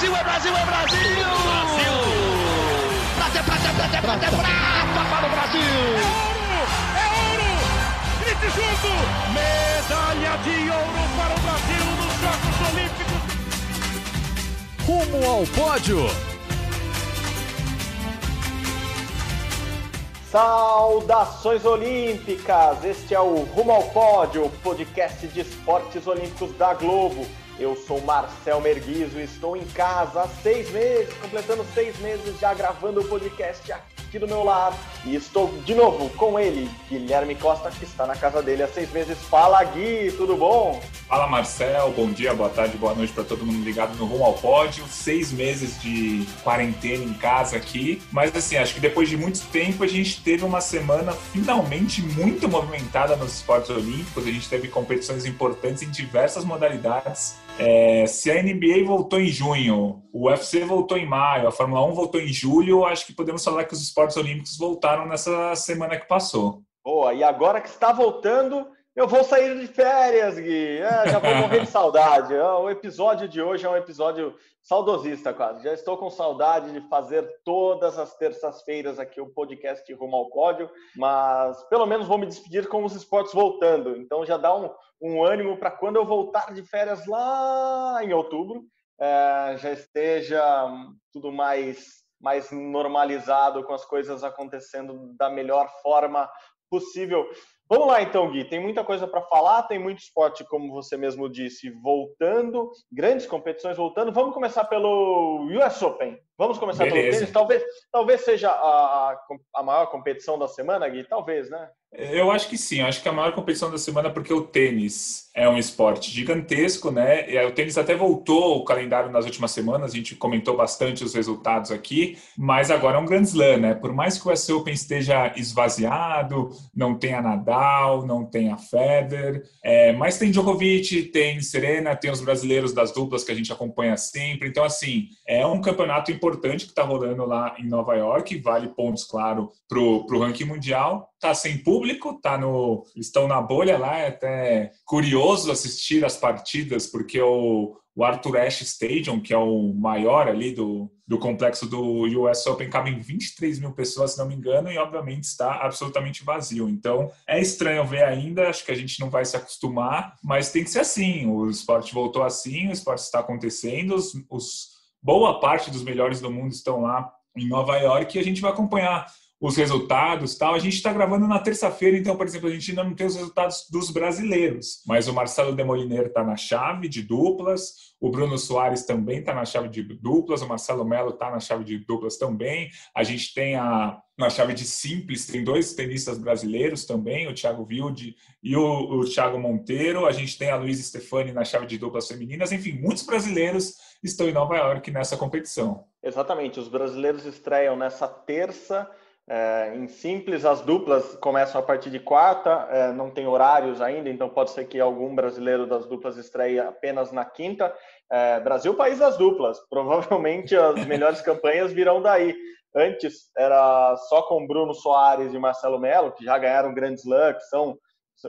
Brasil, é Brasil, é Brasil! Brasil! Prata, prata, prata, prata, prata para o Brasil! É ouro! É ouro! Grite junto! Medalha de ouro para o Brasil nos Jogos Olímpicos! Rumo ao pódio! Saudações olímpicas! Este é o Rumo ao Pódio, podcast de esportes olímpicos da Globo. Eu sou Marcel Merguizo e estou em casa há seis meses, completando seis meses já gravando o podcast aqui do meu lado. E estou de novo com ele, Guilherme Costa, que está na casa dele há seis meses. Fala, Gui, tudo bom? Fala, Marcel. Bom dia, boa tarde, boa noite para todo mundo ligado no Rumo ao Pódio. Seis meses de quarentena em casa aqui. Mas, assim, acho que depois de muito tempo a gente teve uma semana finalmente muito movimentada nos esportes olímpicos. A gente teve competições importantes em diversas modalidades. É, se a NBA voltou em junho, o UFC voltou em maio, a Fórmula 1 voltou em julho, acho que podemos falar que os esportes olímpicos voltaram nessa semana que passou. Boa, e agora que está voltando, eu vou sair de férias, Gui. É, já vou morrer de saudade. É, o episódio de hoje é um episódio saudosista, quase. Já estou com saudade de fazer todas as terças-feiras aqui o podcast Rumo ao Pódio, mas pelo menos vou me despedir com os esportes voltando. Então já dá um, um ânimo para quando eu voltar de férias lá em outubro, é, já esteja tudo mais mais normalizado, com as coisas acontecendo da melhor forma possível. Vamos lá então, Gui. Tem muita coisa para falar, tem muito esporte, como você mesmo disse, voltando, grandes competições voltando. Vamos começar pelo US Open. Vamos começar Beleza. pelo tênis. Talvez, talvez seja a, a maior competição da semana, Gui. Talvez, né? Eu acho que sim, eu acho que a maior competição da semana é porque o tênis é um esporte gigantesco, né? E o tênis até voltou o calendário nas últimas semanas, a gente comentou bastante os resultados aqui, mas agora é um Grand Slam, né? Por mais que o US Open esteja esvaziado, não tenha Nadal, não tenha Federer, é, mas tem Djokovic, tem Serena, tem os brasileiros das duplas que a gente acompanha sempre. Então, assim, é um campeonato importante que está rolando lá em Nova York, vale pontos, claro, para o ranking mundial tá sem público, tá no estão na bolha lá, é até curioso assistir as partidas porque o, o Arthur Ashe Stadium, que é o maior ali do, do complexo do US Open, cabe em 23 mil pessoas, se não me engano, e obviamente está absolutamente vazio. Então é estranho ver ainda, acho que a gente não vai se acostumar, mas tem que ser assim. O esporte voltou assim, o esporte está acontecendo, os, os boa parte dos melhores do mundo estão lá em Nova York e a gente vai acompanhar os resultados tal. A gente está gravando na terça-feira, então, por exemplo, a gente ainda não tem os resultados dos brasileiros, mas o Marcelo Demoliner está na chave de duplas, o Bruno Soares também está na chave de duplas, o Marcelo Melo está na chave de duplas também. A gente tem a na chave de simples, tem dois tenistas brasileiros também, o Thiago Wilde e o, o Thiago Monteiro. A gente tem a Luísa Stefani na chave de duplas femininas. Enfim, muitos brasileiros estão em Nova York nessa competição. Exatamente, os brasileiros estreiam nessa terça é, em simples, as duplas começam a partir de quarta, é, não tem horários ainda, então pode ser que algum brasileiro das duplas estreie apenas na quinta. É, Brasil, país das duplas, provavelmente as melhores campanhas virão daí. Antes era só com Bruno Soares e Marcelo Melo, que já ganharam Grand Slam, que são,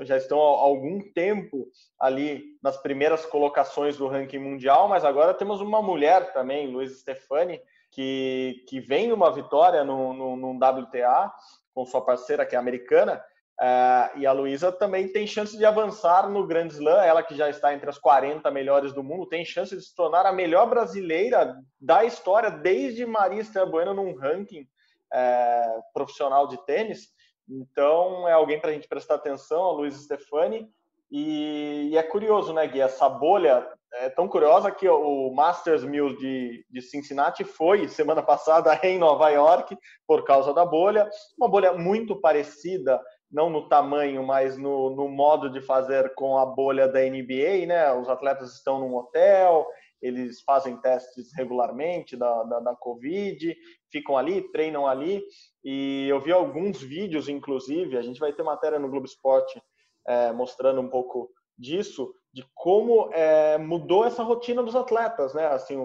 já estão há algum tempo ali nas primeiras colocações do ranking mundial, mas agora temos uma mulher também, Luiz Stefani, que, que vem numa vitória no, no, no WTA com sua parceira, que é americana, uh, e a Luísa também tem chance de avançar no Grand Slam, ela que já está entre as 40 melhores do mundo, tem chance de se tornar a melhor brasileira da história, desde Maria Esther Bueno num ranking uh, profissional de tênis. Então, é alguém para a gente prestar atenção, a Luísa Stefani. E, e, é curioso, né, Gui? Essa bolha é tão curiosa que o Masters 1000 de, de Cincinnati foi semana passada em Nova York por causa da bolha. Uma bolha muito parecida, não no tamanho, mas no, no modo de fazer com a bolha da NBA, né? Os atletas estão num hotel, eles fazem testes regularmente da, da, da, Covid, ficam ali, treinam ali. E eu vi alguns vídeos, inclusive, a gente vai ter matéria no Globo Esporte é, mostrando um pouco disso, de como é, mudou essa rotina dos atletas, né? Assim,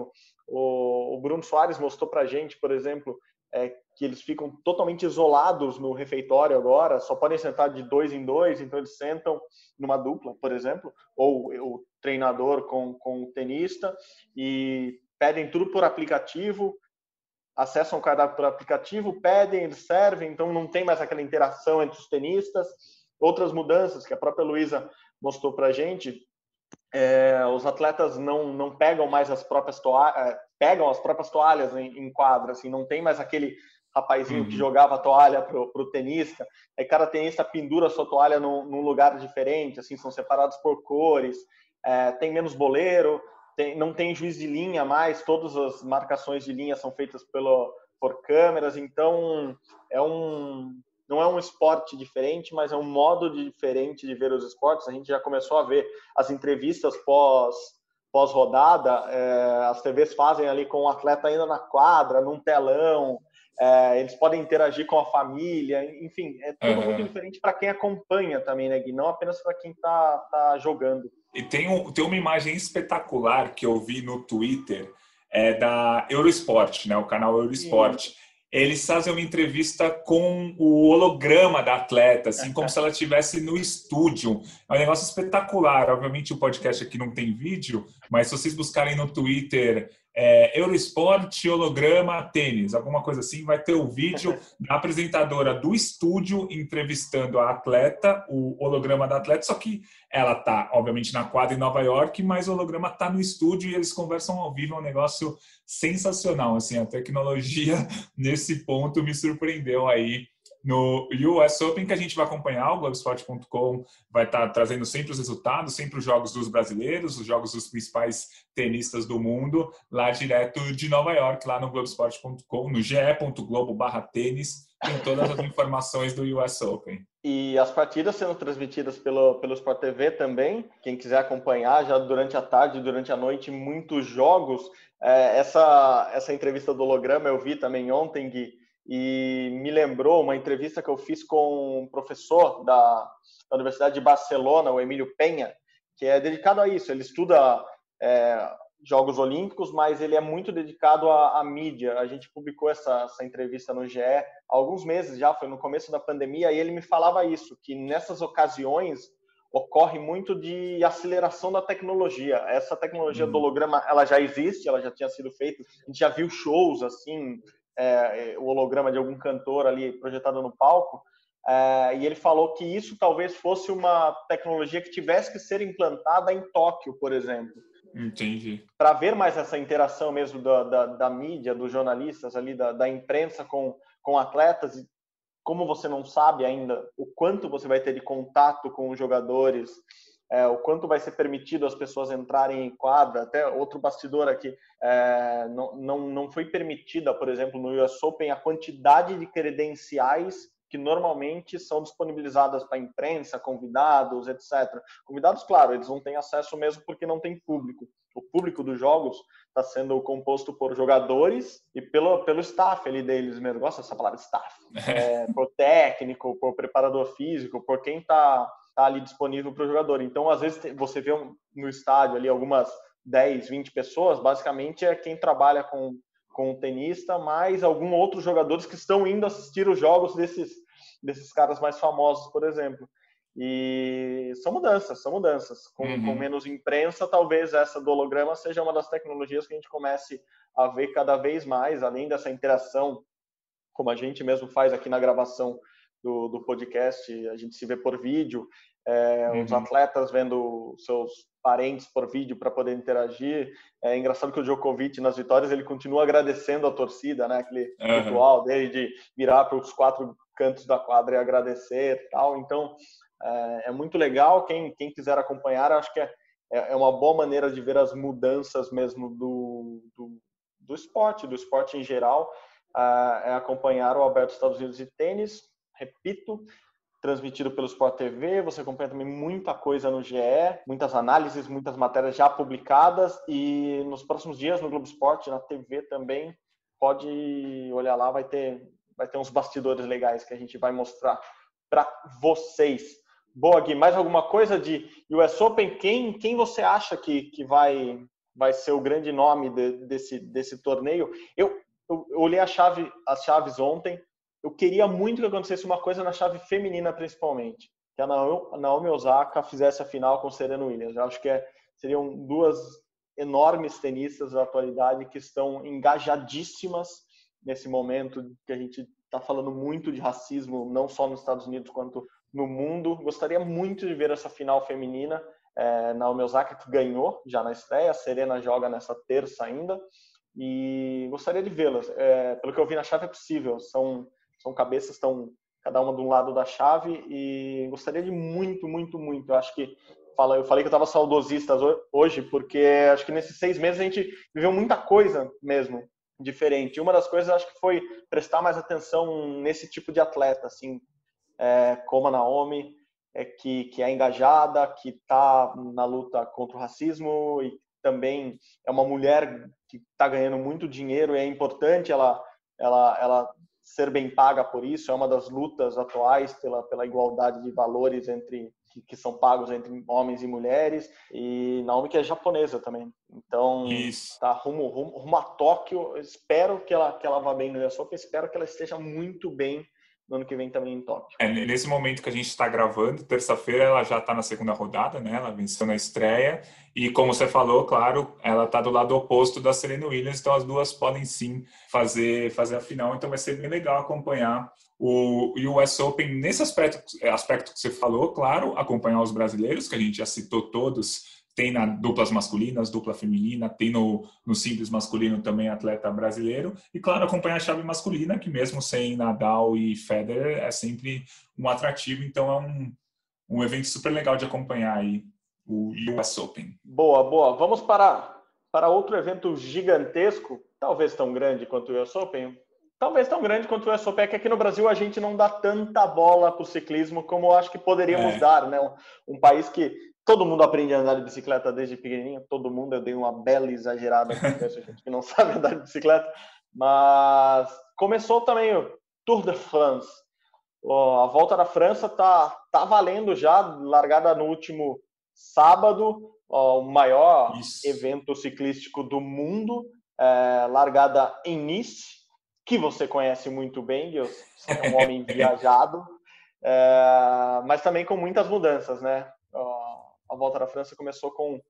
o, o Bruno Soares mostrou para gente, por exemplo, é, que eles ficam totalmente isolados no refeitório agora, só podem sentar de dois em dois, então eles sentam numa dupla, por exemplo, ou o treinador com, com o tenista, e pedem tudo por aplicativo, acessam o cardápio por aplicativo, pedem, eles servem, então não tem mais aquela interação entre os tenistas. Outras mudanças que a própria Luísa mostrou para a gente, é, os atletas não, não pegam mais as próprias toalhas, é, pegam as próprias toalhas em, em quadra, assim, não tem mais aquele rapazinho uhum. que jogava a toalha pro, pro tenista, aí cada tenista pendura a sua toalha num, num lugar diferente, assim, são separados por cores, é, tem menos boleiro, tem, não tem juiz de linha mais, todas as marcações de linha são feitas pelo, por câmeras, então é um, não é um esporte diferente, mas é um modo diferente de ver os esportes. A gente já começou a ver as entrevistas pós pós rodada, é, as TVs fazem ali com o atleta ainda na quadra, num telão, é, eles podem interagir com a família, enfim, é tudo uhum. muito diferente para quem acompanha também, né, Gui? Não apenas para quem está tá jogando. E tem, um, tem uma imagem espetacular que eu vi no Twitter, é da Eurosport, né, o canal Eurosport. Eles fazem uma entrevista com o holograma da atleta, assim, como se ela estivesse no estúdio. É um negócio espetacular. Obviamente, o podcast aqui não tem vídeo, mas se vocês buscarem no Twitter é, Eurosport, holograma, tênis, alguma coisa assim, vai ter o vídeo da apresentadora do estúdio entrevistando a atleta, o holograma da atleta, só que ela tá, obviamente, na quadra em Nova York, mas o holograma tá no estúdio e eles conversam ao vivo, é um negócio sensacional, assim, a tecnologia nesse ponto me surpreendeu aí no US Open, que a gente vai acompanhar, o Globoesporte.com vai estar trazendo sempre os resultados, sempre os jogos dos brasileiros, os jogos dos principais tenistas do mundo, lá direto de Nova York, lá no Globoesporte.com, no ge.globo barra tênis, tem todas as informações do US Open. E as partidas sendo transmitidas pelo, pelo Sport TV também, quem quiser acompanhar já durante a tarde, durante a noite, muitos jogos. É, essa, essa entrevista do holograma eu vi também ontem, Gui, e me lembrou uma entrevista que eu fiz com um professor da, da Universidade de Barcelona, o Emílio Penha, que é dedicado a isso. Ele estuda é, Jogos Olímpicos, mas ele é muito dedicado à, à mídia. A gente publicou essa, essa, entrevista no GE há alguns meses já, foi no começo da pandemia, e ele me falava isso, que nessas ocasiões ocorre muito de aceleração da tecnologia. Essa tecnologia do uhum. holograma, ela já existe, ela já tinha sido feita. A gente já viu shows assim, é, o holograma de algum cantor ali projetado no palco, é, e ele falou que isso talvez fosse uma tecnologia que tivesse que ser implantada em Tóquio, por exemplo. Entendi. Para ver mais essa interação mesmo da, da, da mídia, dos jornalistas ali, da, da, imprensa com, com atletas, e como você não sabe ainda o quanto você vai ter de contato com os jogadores, é, o quanto vai ser permitido as pessoas entrarem em quadra. Até outro bastidor aqui, é, não, não, não foi permitida, por exemplo, no US Open, a quantidade de credenciais que normalmente são disponibilizadas para a imprensa, convidados, etc. Convidados, claro, eles não têm acesso mesmo porque não tem público. O público dos jogos está sendo composto por jogadores e pelo, pelo staff ali deles mesmo. Gosto dessa palavra staff. É, por técnico, por preparador físico, por quem está tá ali disponível para o jogador. Então, às vezes, você vê no estádio ali algumas 10, 20 pessoas, basicamente é quem trabalha com, com o tenista, mais alguns outros jogadores que estão indo assistir os jogos desses, desses caras mais famosos, por exemplo. E são mudanças, são mudanças. Com, uhum. com, menos imprensa, talvez essa do holograma seja uma das tecnologias que a gente comece a ver cada vez mais, além dessa interação, como a gente mesmo faz aqui na gravação do, do podcast, a gente se vê por vídeo, é, uhum. os atletas vendo seus parentes por vídeo para poder interagir. É engraçado que o Djokovic, nas vitórias, ele continua agradecendo a torcida, né? Aquele uhum. ritual dele de virar para os quatro cantos da quadra e agradecer tal. Então, é, é, muito legal. Quem, quem quiser acompanhar, acho que é, é, é uma boa maneira de ver as mudanças mesmo do, do, do esporte, do esporte em geral, é acompanhar o Aberto Estados Unidos de tênis, repito, transmitido pelo Sport TV. Você acompanha também muita coisa no GE, muitas análises, muitas matérias já publicadas e nos próximos dias no Globo Esporte, na TV também, pode olhar lá, vai ter vai ter uns bastidores legais que a gente vai mostrar para vocês. Boa, Gui, mais alguma coisa de US Open? Quem, quem você acha que, que vai, vai ser o grande nome de, desse, desse torneio? Eu, eu, eu olhei a chave, as chaves ontem, eu queria muito que acontecesse uma coisa na chave feminina, principalmente. Que a Naomi Osaka fizesse a final com Serena Williams. Eu acho que é, seriam duas enormes tenistas da atualidade que estão engajadíssimas nesse momento que a gente está falando muito de racismo, não só nos Estados Unidos quanto no mundo. Gostaria muito de ver essa final feminina. É, Naomi Osaka que ganhou já na estreia, a Serena joga nessa terça ainda e gostaria de vê-las. É, pelo que eu vi na chave é possível, são são cabeças estão cada uma de um lado da chave e gostaria de muito, muito, muito. Eu acho que fala, eu falei que eu estava saudosista hoje porque acho que nesses seis meses a gente viveu muita coisa mesmo diferente. Uma das coisas acho que foi prestar mais atenção nesse tipo de atleta, assim, é, como a Naomi, é, que, que é engajada, que está na luta contra o racismo e também é uma mulher que está ganhando muito dinheiro e é importante ela, ela, ela ser bem paga por isso. É uma das lutas atuais pela, pela igualdade de valores entre que, que, são pagos entre homens e mulheres, e Naomi que é japonesa também. Então, Isso. tá rumo, rumo, rumo a Tóquio. Espero que ela, que ela vá bem no Open, espero que ela esteja muito bem no ano que vem também em Tóquio. É, nesse momento que a gente está gravando, terça-feira, ela já está na segunda rodada, né? Ela venceu na estreia. E como você falou, claro, ela está do lado oposto da Serena Williams, então as duas podem sim fazer, fazer a final. Então vai ser bem legal acompanhar o US Open nesse aspecto, aspecto que você falou, claro, acompanhar os brasileiros, que a gente já citou todos tem na duplas masculinas, dupla feminina, tem no, no simples masculino também atleta brasileiro. E, claro, acompanhar a chave masculina, que mesmo sem Nadal e Federer é sempre um atrativo. Então, é um, um evento super legal de acompanhar aí, o US Open. Boa, boa. Vamos para, para outro evento gigantesco, talvez tão grande quanto o US Open. Talvez tão grande quanto o US Open, é que aqui no Brasil a gente não dá tanta bola para o ciclismo como acho que poderíamos é. dar, né? Um, um país que Todo mundo aprende a andar de bicicleta desde pequenininho, todo mundo. Eu dei uma bela exagerada com gente que não sabe andar de bicicleta. Mas começou também o Tour de France. A volta da França tá, tá valendo já, largada no último sábado, o maior Isso. evento ciclístico do mundo, é, largada em Nice, que você conhece muito bem, Deus, você é um homem viajado, é, mas também com muitas mudanças, né? A volta da França começou com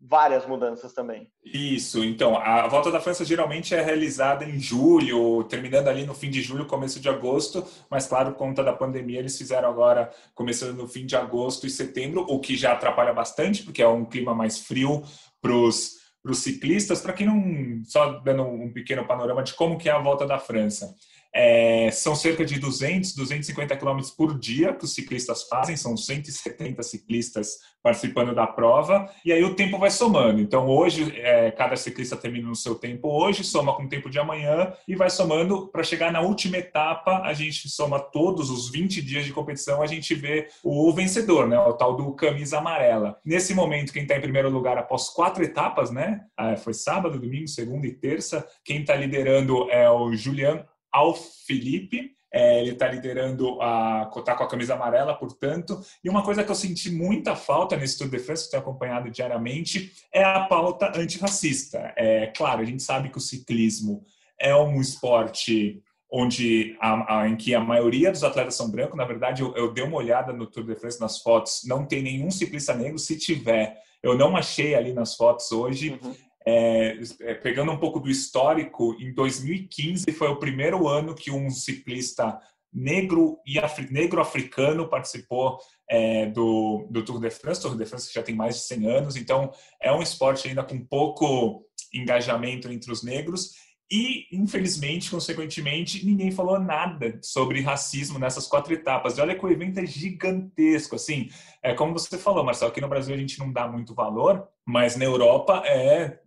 várias mudanças também. Isso, então, a volta da França geralmente é realizada em julho, terminando ali no fim de julho, começo de agosto, mas claro, conta da pandemia, eles fizeram agora, começando no fim de agosto e setembro, o que já atrapalha bastante, porque é um clima mais frio para os ciclistas, para quem não, só dando um pequeno panorama de como que é a volta da França. É, são cerca de 200, 250 quilômetros por dia que os ciclistas fazem, são 170 ciclistas participando da prova, e aí o tempo vai somando. Então, hoje, é, cada ciclista termina no seu tempo hoje, soma com o tempo de amanhã e vai somando para chegar na última etapa. A gente soma todos os 20 dias de competição, a gente vê o vencedor, né, o tal do camisa amarela. Nesse momento, quem está em primeiro lugar após quatro etapas, né, ah, foi sábado, domingo, segunda e terça, quem está liderando é o Julian ao Felipe. É, ele está liderando a tá com a camisa amarela, portanto. E uma coisa que eu senti muita falta nesse Tour de France, que tenho acompanhado diariamente, é a pauta antirracista. É claro, a gente sabe que o ciclismo é um esporte onde a, a, em que a maioria dos atletas são brancos. Na verdade, eu, eu, dei uma olhada no Tour de France nas fotos, não tem nenhum ciclista negro. Se tiver, eu não achei ali nas fotos hoje. Uhum. É, é, pegando um pouco do histórico, em 2015 foi o primeiro ano que um ciclista negro e afri, negro africano participou é, do, do Tour de France. Tour de France já tem mais de 100 anos, então é um esporte ainda com pouco engajamento entre os negros. E, infelizmente, consequentemente, ninguém falou nada sobre racismo nessas quatro etapas. E olha que o evento é gigantesco, assim. É como você falou, Marcelo, aqui no Brasil a gente não dá muito valor, mas na Europa é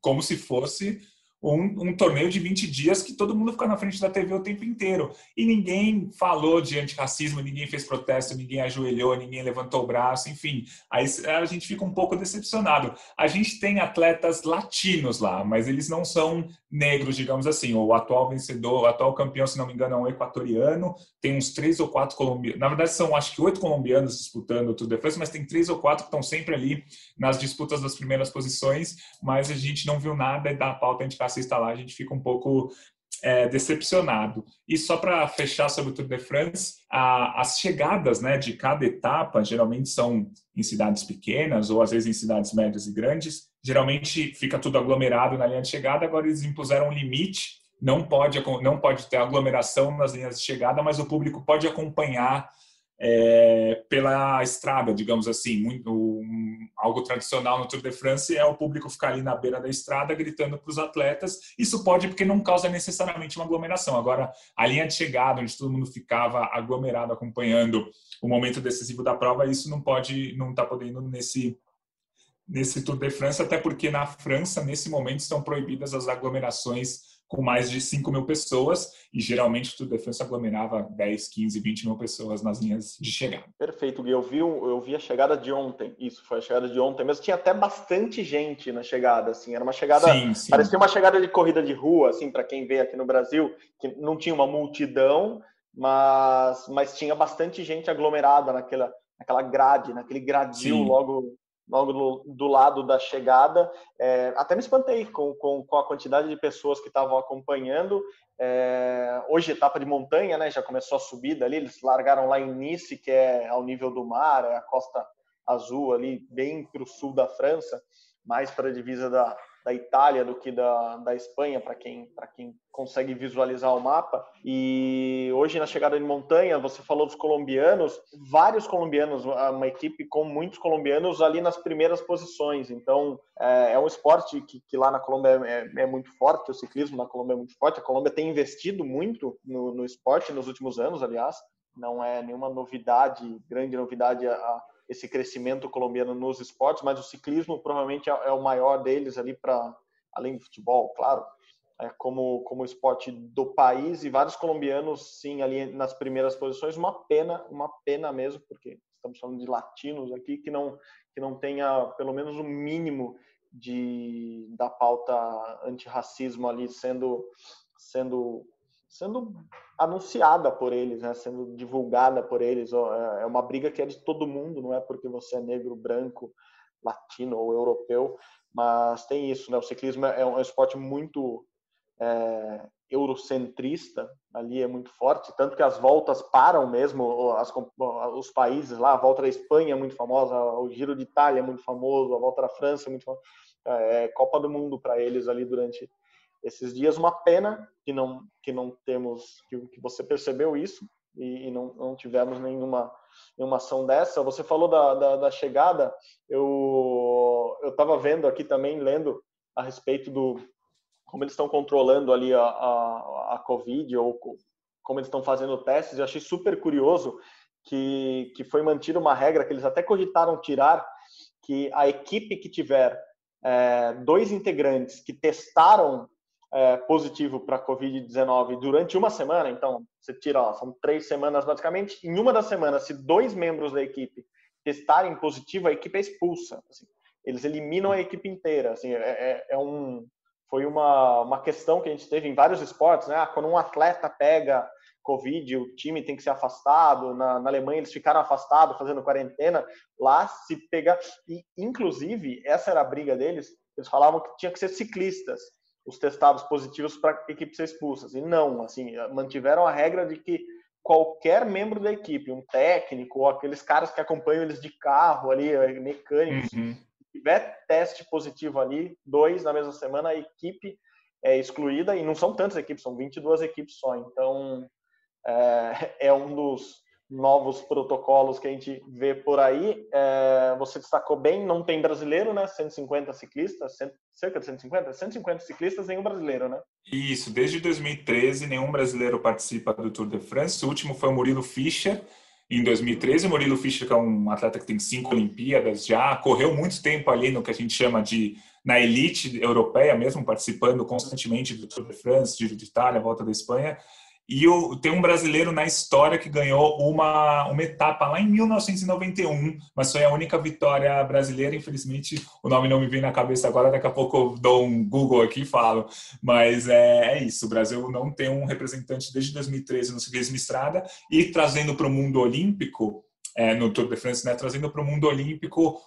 como se fosse um, um, torneio de 20 dias que todo mundo fica na frente da TV o tempo inteiro. E ninguém falou de antirracismo, ninguém fez protesto, ninguém ajoelhou, ninguém levantou o braço, enfim. Aí a gente fica um pouco decepcionado. A gente tem atletas latinos lá, mas eles não são negros, digamos assim. O atual vencedor, o atual campeão, se não me engano, é um equatoriano. Tem uns três ou quatro colombianos. Na verdade, são acho que oito colombianos disputando o Tour de France, mas tem três ou quatro que estão sempre ali nas disputas das primeiras posições. Mas a gente não viu nada da pauta antirracista racista lá, a gente fica um pouco é, decepcionado. E só para fechar sobre o Tour de France, a, as chegadas né, de cada etapa geralmente são em cidades pequenas ou às vezes em cidades médias e grandes. Geralmente fica tudo aglomerado na linha de chegada. Agora eles impuseram um limite. Não pode, não pode ter aglomeração nas linhas de chegada, mas o público pode acompanhar é, pela estrada, digamos assim. Muito, um, algo tradicional no Tour de France é o público ficar ali na beira da estrada gritando para os atletas. Isso pode porque não causa necessariamente uma aglomeração. Agora, a linha de chegada, onde todo mundo ficava aglomerado acompanhando o momento decisivo da prova, isso não pode, não está podendo nesse nesse Tour de France, até porque na França, nesse momento, estão proibidas as aglomerações com mais de 5 mil pessoas e geralmente o Tour de France aglomerava 10, 15, 20 mil pessoas nas linhas de chegada. Perfeito, Gui. Eu vi, eu vi a chegada de ontem, isso foi a chegada de ontem, mas tinha até bastante gente na chegada, assim, era uma chegada, sim, sim. parecia uma chegada de corrida de rua, assim, para quem vê aqui no Brasil, que não tinha uma multidão, mas, mas tinha bastante gente aglomerada naquela, naquela grade, naquele gradil sim. logo logo do, do lado da chegada. É, até me espantei com, com, com, a quantidade de pessoas que estavam acompanhando. É, hoje, etapa de montanha, né? Já começou a subida ali. Eles largaram lá em Nice, que é ao nível do mar, é a costa azul ali, bem para o sul da França, mais para a divisa da, da Itália do que da, da Espanha, para quem, quem consegue visualizar o mapa. E hoje, na chegada de montanha, você falou dos colombianos, vários colombianos, uma equipe com muitos colombianos ali nas primeiras posições. Então, é, é um esporte que, que, lá na Colômbia é, é, muito forte, o ciclismo na Colômbia é muito forte. A Colômbia tem investido muito no, no esporte nos últimos anos, aliás. Não é nenhuma novidade, grande novidade a, esse crescimento colombiano nos esportes, mas o ciclismo provavelmente é, é o maior deles ali para além do futebol, claro, é como como esporte do país e vários colombianos sim ali nas primeiras posições, uma pena, uma pena mesmo, porque estamos falando de latinos aqui que não que não tenha pelo menos o um mínimo de da pauta antirracismo ali sendo sendo sendo anunciada por eles, né? sendo divulgada por eles. É, é uma briga que é de todo mundo, não é porque você é negro, branco, latino ou europeu, mas tem isso, né? O ciclismo é um esporte muito é, eurocentrista, ali é muito forte, tanto que as voltas param mesmo, as, os países lá, a volta da Espanha é muito famosa, o Giro de Itália é muito famoso, a volta da França é muito famosa, é Copa do Mundo para eles ali durante esses dias. Uma pena que não que não temos que, que você percebeu isso e, e, não, não tivemos nenhuma nenhuma ação dessa. Você falou da, da, da chegada. Eu estava vendo aqui também lendo a respeito do como eles estão controlando ali a, a, a Covid ou como eles estão fazendo testes. Eu achei super curioso que, que foi mantida uma regra que eles até cogitaram tirar, que a equipe que tiver é, dois integrantes que testaram é, positivo para Covid-19 durante uma semana, então você tira, ó, são três semanas basicamente, em uma das semanas, se dois membros da equipe testarem positivo, a equipe é expulsa. Assim, eles eliminam a equipe inteira. Assim, é, é, é, um, foi uma, uma questão que a gente teve em vários esportes, né? Ah, quando um atleta pega Covid, o time tem que ser afastado. Na, na Alemanha eles ficaram afastados, fazendo quarentena. Lá se pegar. E, inclusive, essa era a briga deles. Eles falavam que tinha que ser ciclistas os testados positivos para a equipe ser expulsa. E não, assim, mantiveram a regra de que qualquer membro da equipe, um técnico ou aqueles caras que acompanham eles de carro ali, eh, mecânicos, uhum. se tiver teste positivo ali, dois na mesma semana, a equipe é excluída e não são tantas equipes, são 22 equipes só. Então, é, é um dos novos protocolos que a gente vê por aí. É, você destacou bem, não tem brasileiro, né? 150 ciclistas, cerca de 150? 150 ciclistas, nenhum brasileiro, né? Isso, desde 2013 nenhum brasileiro participa do Tour de France. O último foi o Murilo Fischer, em 2013. O Murilo Fischer, que é um atleta que tem cinco Olimpíadas já, correu muito tempo ali no que a gente chama de na elite europeia mesmo, participando constantemente do Tour de France, Giro de Itália, Volta da Espanha. E tem um brasileiro na história que ganhou uma, uma etapa lá em 1991, mas foi a única vitória brasileira. Infelizmente, o nome não me vem na cabeça agora. Daqui a pouco eu dou um Google aqui e falo. Mas é, é isso: o Brasil não tem um representante desde 2013 no ciclismo estrada e trazendo para o mundo olímpico, é, no Tour de France, né, trazendo para o mundo olímpico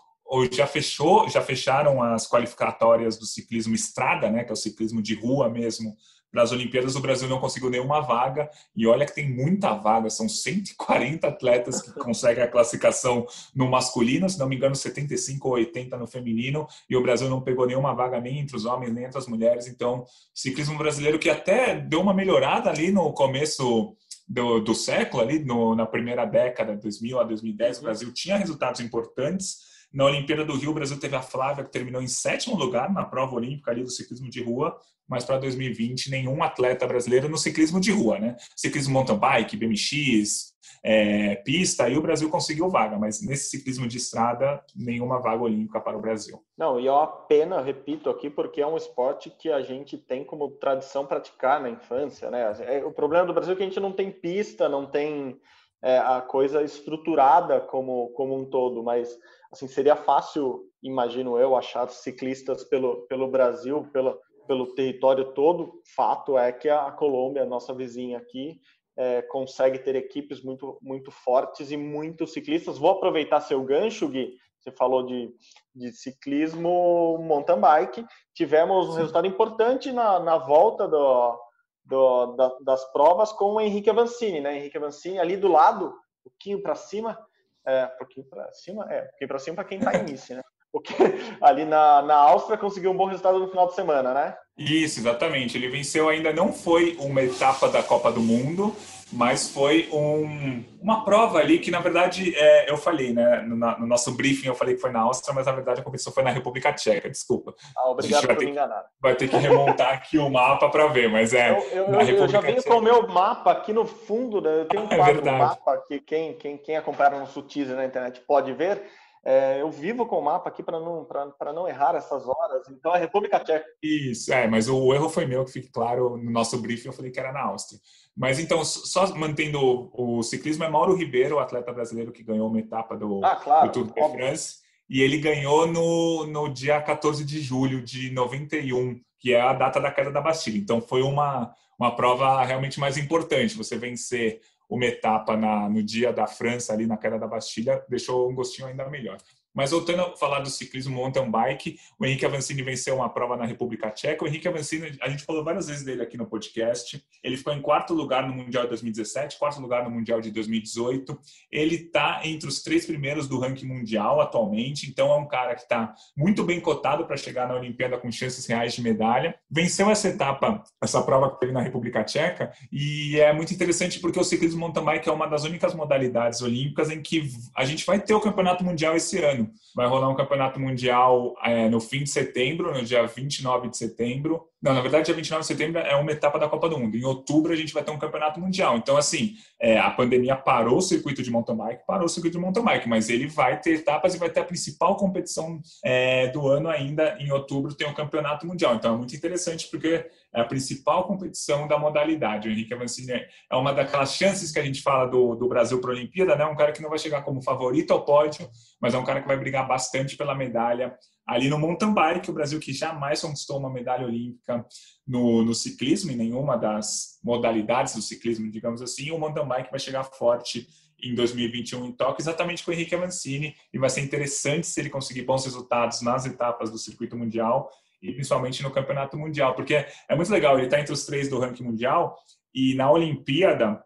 já fechou, já fecharam as qualificatórias do ciclismo estrada, né, que é o ciclismo de rua mesmo, para as Olimpíadas, o Brasil não conseguiu nenhuma vaga. E olha que tem muita vaga, são 140 atletas que conseguem a classificação no masculino, se não me engano, 75 ou 80 no feminino. E o Brasil não pegou nenhuma vaga nem entre os homens, nem entre as mulheres. Então, ciclismo brasileiro que até deu uma melhorada ali no começo do, do século, ali no, na primeira década, 2000 a 2010, o uhum. Brasil tinha resultados importantes na Olimpíada do Rio, o Brasil teve a Flávia, que terminou em sétimo lugar na prova olímpica ali do ciclismo de rua, mas para 2020, nenhum atleta brasileiro no ciclismo de rua, né? Ciclismo mountain bike, BMX, é, pista, aí o Brasil conseguiu vaga, mas nesse ciclismo de estrada, nenhuma vaga olímpica para o Brasil. Não, e é uma pena, repito aqui, porque é um esporte que a gente tem como tradição praticar na infância, né? É, o problema do Brasil é que a gente não tem pista, não tem é, a coisa estruturada como, como um todo, mas assim, seria fácil, imagino eu, achar ciclistas pelo, pelo Brasil, pela, pelo território todo. Fato é que a Colômbia, nossa vizinha aqui, é, consegue ter equipes muito, muito fortes e muitos ciclistas. Vou aproveitar seu gancho, Gui. Você falou de, de ciclismo mountain bike. Tivemos um resultado importante na, na volta do, do, da, das provas com o Henrique Avancini, né? Henrique Avancini ali do lado, um pouquinho para cima, é, um pouquinho para cima, é, um pouquinho para cima para quem está início, né? Porque ali na, na Áustria conseguiu um bom resultado no final de semana, né? Isso, exatamente. Ele venceu ainda não foi uma etapa da Copa do Mundo, mas foi um, uma prova ali que, na verdade, é, eu falei, né? No, no, nosso briefing eu falei que foi na Áustria, mas na verdade a competição foi na República Tcheca, desculpa. Ah, obrigado por me enganar. Vai ter que remontar aqui o mapa para ver, mas é. Eu, eu, eu já venho com o meu mapa aqui no fundo, né? eu tenho um quadro é mapa que quem, quem, quem acompanha no Teaser na internet pode ver. É, eu vivo com o mapa aqui para não, não errar essas horas. Então, é República Tcheca. Isso, é, mas o erro foi meu, que fique claro, no nosso briefing eu falei que era na Áustria. Mas então, só mantendo o, o ciclismo, é Mauro Ribeiro, o atleta brasileiro que ganhou uma etapa do, ah, claro, do Tour de France. E ele ganhou no, no dia 14 de julho de 91, que é a data da queda da Bastilha. Então, foi uma, uma prova realmente mais importante. Você vencer uma etapa na, no dia da França, ali na queda da Bastilha, deixou um gostinho ainda melhor. Mas voltando a falar do ciclismo mountain bike, o Henrique Avancini venceu uma prova na República Tcheca. O Henrique Avancini, a gente falou várias vezes dele aqui no podcast. Ele ficou em quarto lugar no Mundial de 2017, quarto lugar no Mundial de 2018. Ele está entre os três primeiros do ranking mundial atualmente, então é um cara que está muito bem cotado para chegar na Olimpíada com chances reais de medalha. Venceu essa etapa, essa prova que teve na República Tcheca, e é muito interessante porque o ciclismo mountain bike é uma das únicas modalidades olímpicas em que a gente vai ter o campeonato mundial esse ano. Vai rolar um campeonato mundial é, no fim de setembro, no dia 29 de setembro. Não, na verdade, dia 29 de setembro é uma etapa da Copa do Mundo. Em outubro, a gente vai ter um campeonato mundial. Então, assim, é, a pandemia parou o circuito de mountain bike, parou o circuito de mountain bike, mas ele vai ter etapas e vai ter a principal competição é, do ano ainda. Em outubro, tem o campeonato mundial. Então, é muito interessante porque é a principal competição da modalidade. O Henrique Avancini é uma daquelas chances que a gente fala do, do Brasil para a Olimpíada, né? Um cara que não vai chegar como favorito ao pódio, mas é um cara que vai brigar bastante pela medalha ali no mountain bike, o Brasil que jamais conquistou uma medalha olímpica no, no, ciclismo, em nenhuma das modalidades do ciclismo, digamos assim, o mountain bike vai chegar forte em 2021 em Tóquio, exatamente com o Henrique Avancini, e vai ser interessante se ele conseguir bons resultados nas etapas do circuito mundial e principalmente no campeonato mundial, porque é muito legal, ele está entre os três do ranking mundial, e na Olimpíada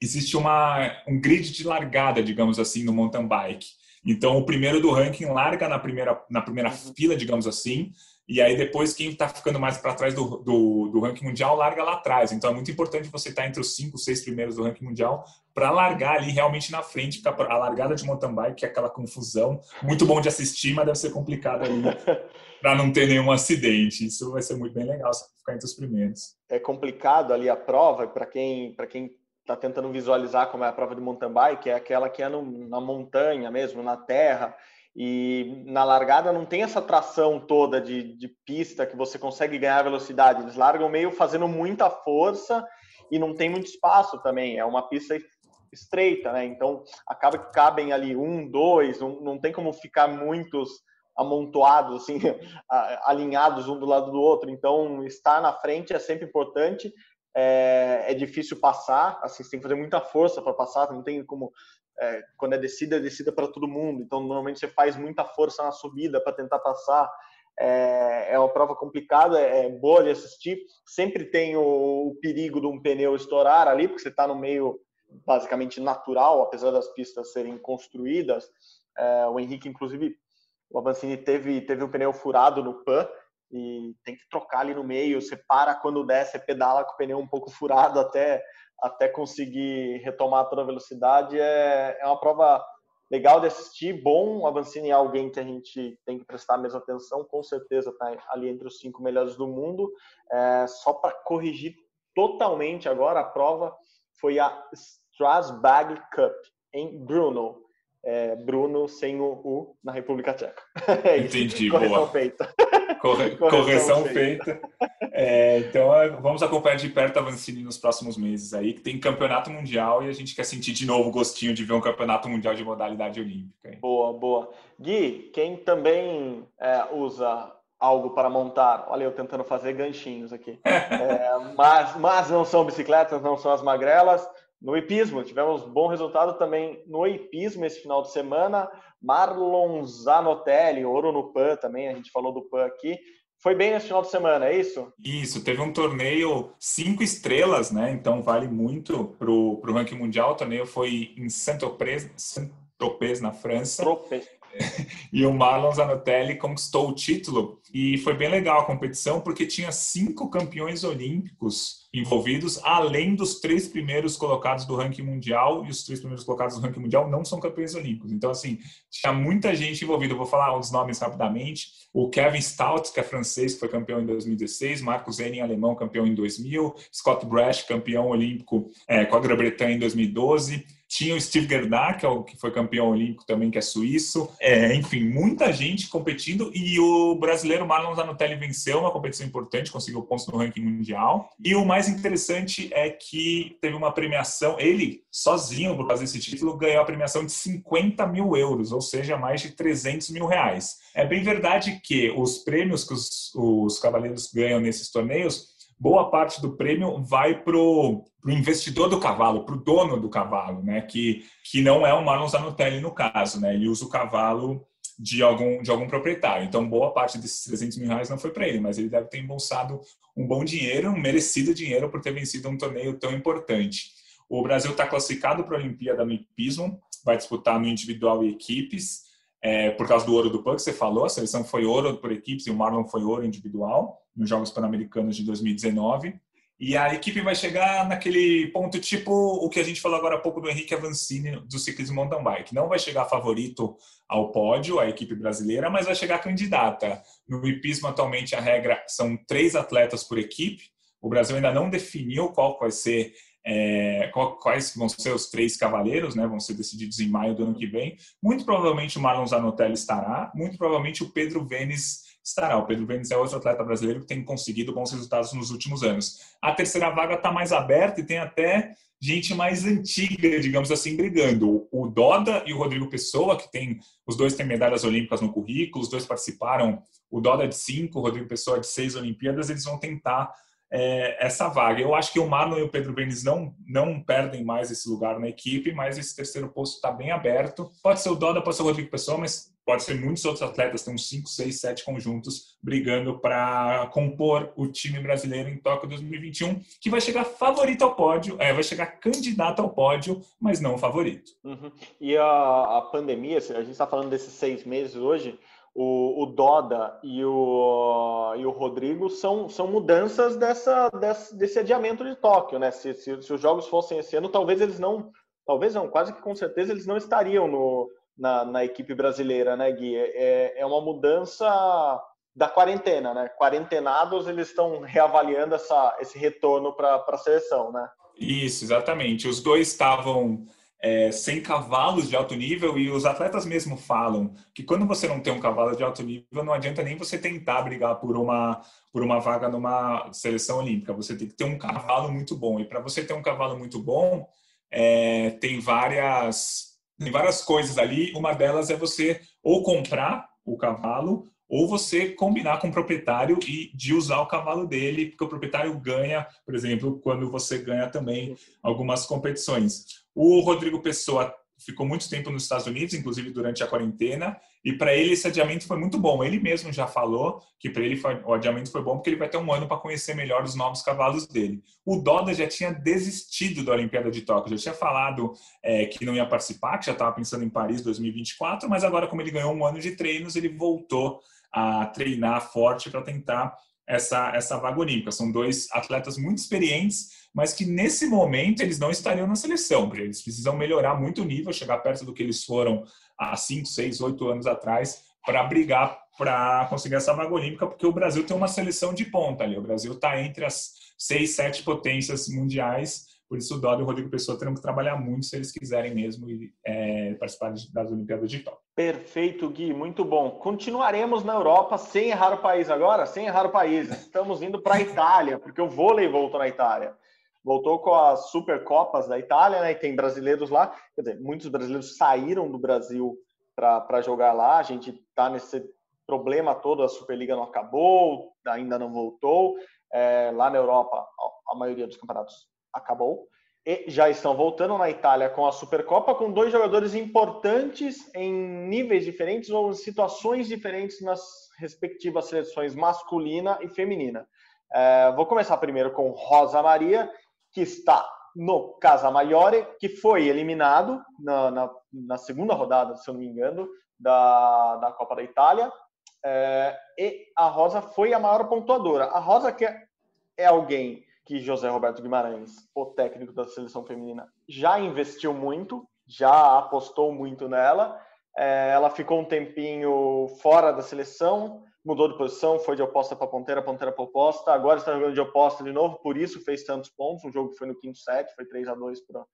existe uma, um grid de largada, digamos assim, no mountain bike. Então, o primeiro do ranking larga na primeira, na primeira uhum. fila, digamos assim, e aí depois quem está ficando mais para trás do, do, do, ranking mundial larga lá atrás. Então, é muito importante você estar tá entre os cinco, seis primeiros do ranking mundial para largar ali realmente na frente, a largada de mountain bike é aquela confusão, muito bom de assistir, mas deve ser complicado ali para não ter nenhum acidente. Isso vai ser muito bem legal, ficar entre os primeiros. É complicado ali a prova, para quem, quem está tentando visualizar como é a prova de mountain bike, é aquela que é no, na montanha mesmo, na terra, e na largada não tem essa tração toda de, de pista que você consegue ganhar velocidade. Eles largam meio fazendo muita força e não tem muito espaço também. É uma pista estreita, né? Então acaba que cabem ali um, dois, não, não tem como ficar muitos amontoados, assim, alinhados um do lado do outro. Então estar na frente é sempre importante é, é difícil passar, assim, você tem que fazer muita força para passar, não tem como, é, quando é descida, é descida para todo mundo, então normalmente você faz muita força na subida para tentar passar, É, é uma prova complicada, é boa de assistir. Sempre tem o, o perigo de um pneu estourar ali, porque você está no meio basicamente natural, apesar das pistas serem construídas. É, o Henrique, inclusive, o Avancini teve, teve um pneu furado no PAN e tem que trocar ali no meio. Você para quando desce, pedala com o pneu um pouco furado até, até conseguir retomar toda a velocidade. É, é uma prova legal de assistir, bom. O Avancini é alguém que a gente tem que prestar a mesma atenção, com certeza está ali entre os cinco melhores do mundo. É, só para corrigir totalmente agora, a prova foi a Strasbourg Cup em Brno. É, Bruno sem o U na República Tcheca. É Entendi, Correção boa. feita. Corre, correção, correção, feita. feita. É, então é, vamos acompanhar de perto a Vancini nos próximos meses aí, que tem campeonato mundial e a gente quer sentir de novo o gostinho de ver um campeonato mundial de modalidade olímpica. Hein? Boa, boa. Gui, quem também é, usa algo para montar, olha eu tentando fazer ganchinhos aqui, é, mas, mas não são bicicletas, não são as magrelas, no hipismo, tivemos bom resultado também no hipismo esse final de semana. Marlon Zanotelli, ouro no PAN também, a gente falou do PAN aqui. Foi bem esse final de semana, é isso? Isso, teve um torneio cinco estrelas, né? Então vale muito pro, pro ranking mundial. O torneio foi em Saint-Tropez, Saint na França. Tropez. e o Marlon Zanotelli conquistou o título e foi bem legal a competição porque tinha cinco campeões olímpicos envolvidos, além dos três primeiros colocados do ranking mundial e os três primeiros colocados do ranking mundial não são campeões olímpicos. Então assim tinha muita gente envolvida. Eu vou falar uns nomes rapidamente: o Kevin Stout, que é francês, que foi campeão em 2016, Marcos Henning, alemão, campeão em 2000, Scott Brash, campeão olímpico é, com a Grã-Bretanha em 2012. Tinha o Steve Gerdach, que, é o, que foi campeão olímpico também, que é suíço. É, enfim, muita gente competindo. E o brasileiro Marlon Zanotelli venceu uma competição importante, conseguiu pontos no ranking mundial. E o mais interessante é que teve uma premiação. Ele, sozinho, por fazer esse título, ganhou a premiação de 50 mil euros, ou seja, mais de 300 mil reais. É bem verdade que os prêmios que os, os cavaleiros ganham nesses torneios boa parte do prêmio vai para o investidor do cavalo, para o dono do cavalo, né? Que, que não é o Marlon Zanotelli no caso, né? Ele usa o cavalo de algum, de algum proprietário. Então, boa parte desses 300 mil reais não foi para ele, mas ele deve ter embolsado um bom dinheiro, um merecido dinheiro por ter vencido um torneio tão importante. O Brasil está classificado para a Olimpíada no hipismo, vai disputar no individual e equipes, é, por causa do ouro do PAN que você falou, a seleção foi ouro por equipes e o Marlon foi ouro individual nos Jogos Pan-Americanos de 2019. E a equipe vai chegar naquele ponto tipo o que a gente falou agora há pouco do Henrique Avancini do ciclismo mountain bike. Não vai chegar favorito ao pódio, a equipe brasileira, mas vai chegar candidata. No hipismo, atualmente, a regra são três atletas por equipe. O Brasil ainda não definiu qual vai ser é, quais vão ser os três cavaleiros, né? Vão ser decididos em maio do ano que vem. Muito provavelmente o Marlon Zanotelli estará, muito provavelmente o Pedro Vênis estará. O Pedro Vênis é outro atleta brasileiro que tem conseguido bons resultados nos últimos anos. A terceira vaga está mais aberta e tem até gente mais antiga, digamos assim, brigando. O Doda e o Rodrigo Pessoa, que tem os dois têm medalhas olímpicas no currículo, os dois participaram. O Doda é de cinco, o Rodrigo Pessoa é de seis Olimpíadas. Eles vão tentar é, essa vaga. Eu acho que o Marlon e o Pedro Benes não, não perdem mais esse lugar na equipe, mas esse terceiro posto está bem aberto. Pode ser o Doda, pode ser o Rodrigo Pessoa, mas pode ser muitos outros atletas, tem uns 5, 6, 7 conjuntos brigando para compor o time brasileiro em Tóquio 2021, que vai chegar favorito ao pódio, é, vai chegar candidato ao pódio, mas não favorito. Uhum. E a, a pandemia, a gente está falando desses seis meses hoje, o, o Doda e o, e o Rodrigo são, são mudanças dessa, desse, desse adiamento de Tóquio, né? Se, se, se, os jogos fossem esse ano, talvez eles não, talvez não, quase que com certeza eles não estariam no, na, na equipe brasileira, né, Gui? É, é uma mudança da quarentena, né? Quarentenados, eles estão reavaliando essa, esse retorno para a seleção, né? Isso, exatamente. Os dois estavam é, sem cavalos de alto nível e os atletas mesmo falam que quando você não tem um cavalo de alto nível não adianta nem você tentar brigar por uma por uma vaga numa seleção olímpica você tem que ter um cavalo muito bom e para você ter um cavalo muito bom é, tem várias tem várias coisas ali uma delas é você ou comprar o cavalo ou você combinar com o proprietário e de usar o cavalo dele, porque o proprietário ganha, por exemplo, quando você ganha também algumas competições. O Rodrigo Pessoa ficou muito tempo nos Estados Unidos, inclusive durante a quarentena, e para ele esse adiamento foi muito bom. Ele mesmo já falou que para ele foi, o adiamento foi bom porque ele vai ter um ano para conhecer melhor os novos cavalos dele. O Doda já tinha desistido da Olimpíada de Tóquio, já tinha falado é, que não ia participar, que já estava pensando em Paris 2024, mas agora, como ele ganhou um ano de treinos, ele voltou a treinar forte para tentar essa, essa vaga olímpica. São dois atletas muito experientes, mas que nesse momento eles não estariam na seleção, eles precisam melhorar muito o nível, chegar perto do que eles foram há 5, 6, 8 anos atrás, para brigar para conseguir essa vaga olímpica, porque o Brasil tem uma seleção de ponta ali. O Brasil está entre as seis, sete potências mundiais, por isso o Dodo e o Rodrigo Pessoa terão que trabalhar muito se eles quiserem mesmo é, participar das Olimpíadas de Tóquio. Perfeito, Gui, muito bom. Continuaremos na Europa sem errar o país agora, sem errar o país. Estamos indo para a Itália, porque o vôlei voltou na Itália voltou com as Supercopas da Itália, né? E tem brasileiros lá. Quer dizer, muitos brasileiros saíram do Brasil para jogar lá. A gente está nesse problema todo, a Superliga não acabou, ainda não voltou. É, lá na Europa, a maioria dos campeonatos acabou. E já estão voltando na Itália com a Supercopa, com dois jogadores importantes em níveis diferentes ou em situações diferentes nas respectivas seleções masculina e feminina. É, vou começar primeiro com Rosa Maria, que está no Casa Maiore, que foi eliminado na, na, na, segunda rodada, se eu não me engano, da, da Copa da Itália. É, e a Rosa foi a maior pontuadora. A Rosa, que é, é alguém que José Roberto Guimarães, o técnico da seleção feminina, já investiu muito, já apostou muito nela. É, ela ficou um tempinho fora da seleção, mudou de posição, foi de oposta para ponteira, ponteira para oposta, agora está jogando de oposta de novo, por isso fez tantos pontos, um jogo foi no quinto set, foi 3 a 2 para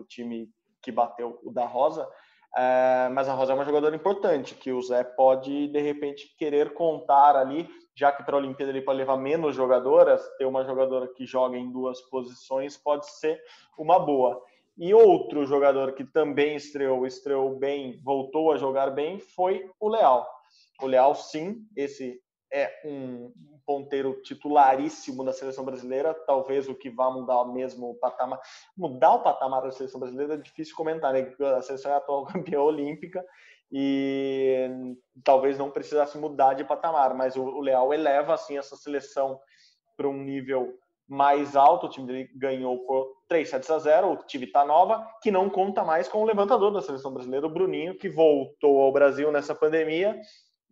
o time que bateu o da Rosa, é, mas a Rosa é uma jogadora importante, que o Zé pode, de repente, querer contar ali, já que para a Olimpíada ele pode levar menos jogadoras, ter uma jogadora que joga em duas posições pode ser uma boa. E outro jogador que também estreou, estreou bem, voltou a jogar bem, foi o Leal. O Leal, sim, esse é um ponteiro titularíssimo da seleção brasileira, talvez o que vá mudar mesmo o patamar. Mudar o patamar da seleção brasileira é difícil comentar, né? A seleção é a atual campeã olímpica e talvez não precisasse mudar de patamar, mas o, Leal eleva assim essa seleção para um nível mais alto. O time dele ganhou por 3 sets a 0, o time tá nova, que não conta mais com o levantador da seleção brasileira, o Bruninho, que voltou ao Brasil nessa pandemia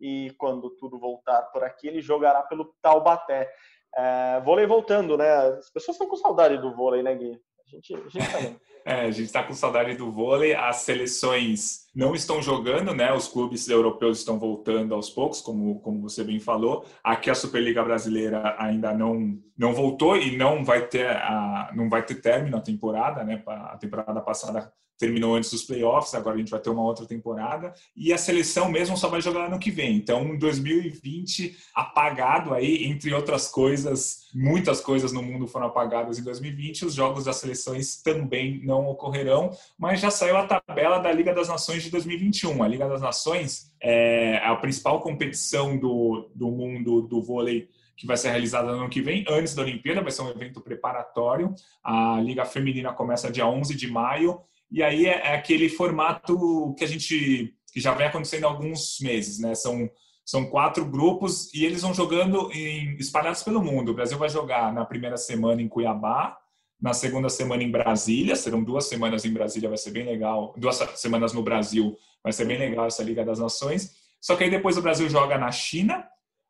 e quando tudo voltar por aqui, ele jogará pelo Taubaté. É, vôlei voltando, né? As pessoas estão com saudade do vôlei, né, Gui? A gente, a gente também. É, a gente está com saudade do vôlei. As seleções não estão jogando, né? Os clubes europeus estão voltando aos poucos, como, como você bem falou. Aqui a Superliga Brasileira ainda não, não voltou e não vai ter a, não vai ter término a temporada, né? A temporada passada terminou antes dos playoffs, agora a gente vai ter uma outra temporada, e a seleção mesmo só vai jogar ano que vem. Então, 2020 apagado aí, entre outras coisas, muitas coisas no mundo foram apagadas em 2020, os jogos das seleções também não ocorrerão, mas já saiu a tabela da Liga das Nações de 2021. A Liga das Nações é a principal competição do, do mundo do vôlei que vai ser realizada no ano que vem, antes da Olimpíada, vai ser um evento preparatório. A Liga Feminina começa dia 11 de maio e aí é, é, aquele formato que a gente que já vem acontecendo há alguns meses, né? São são quatro grupos e eles vão jogando em, espalhados pelo mundo. O Brasil vai jogar na primeira semana em Cuiabá, na segunda semana em Brasília, serão duas semanas em Brasília, vai ser bem legal. Duas semanas no Brasil, vai ser bem legal essa Liga das Nações. Só que aí depois o Brasil joga na China,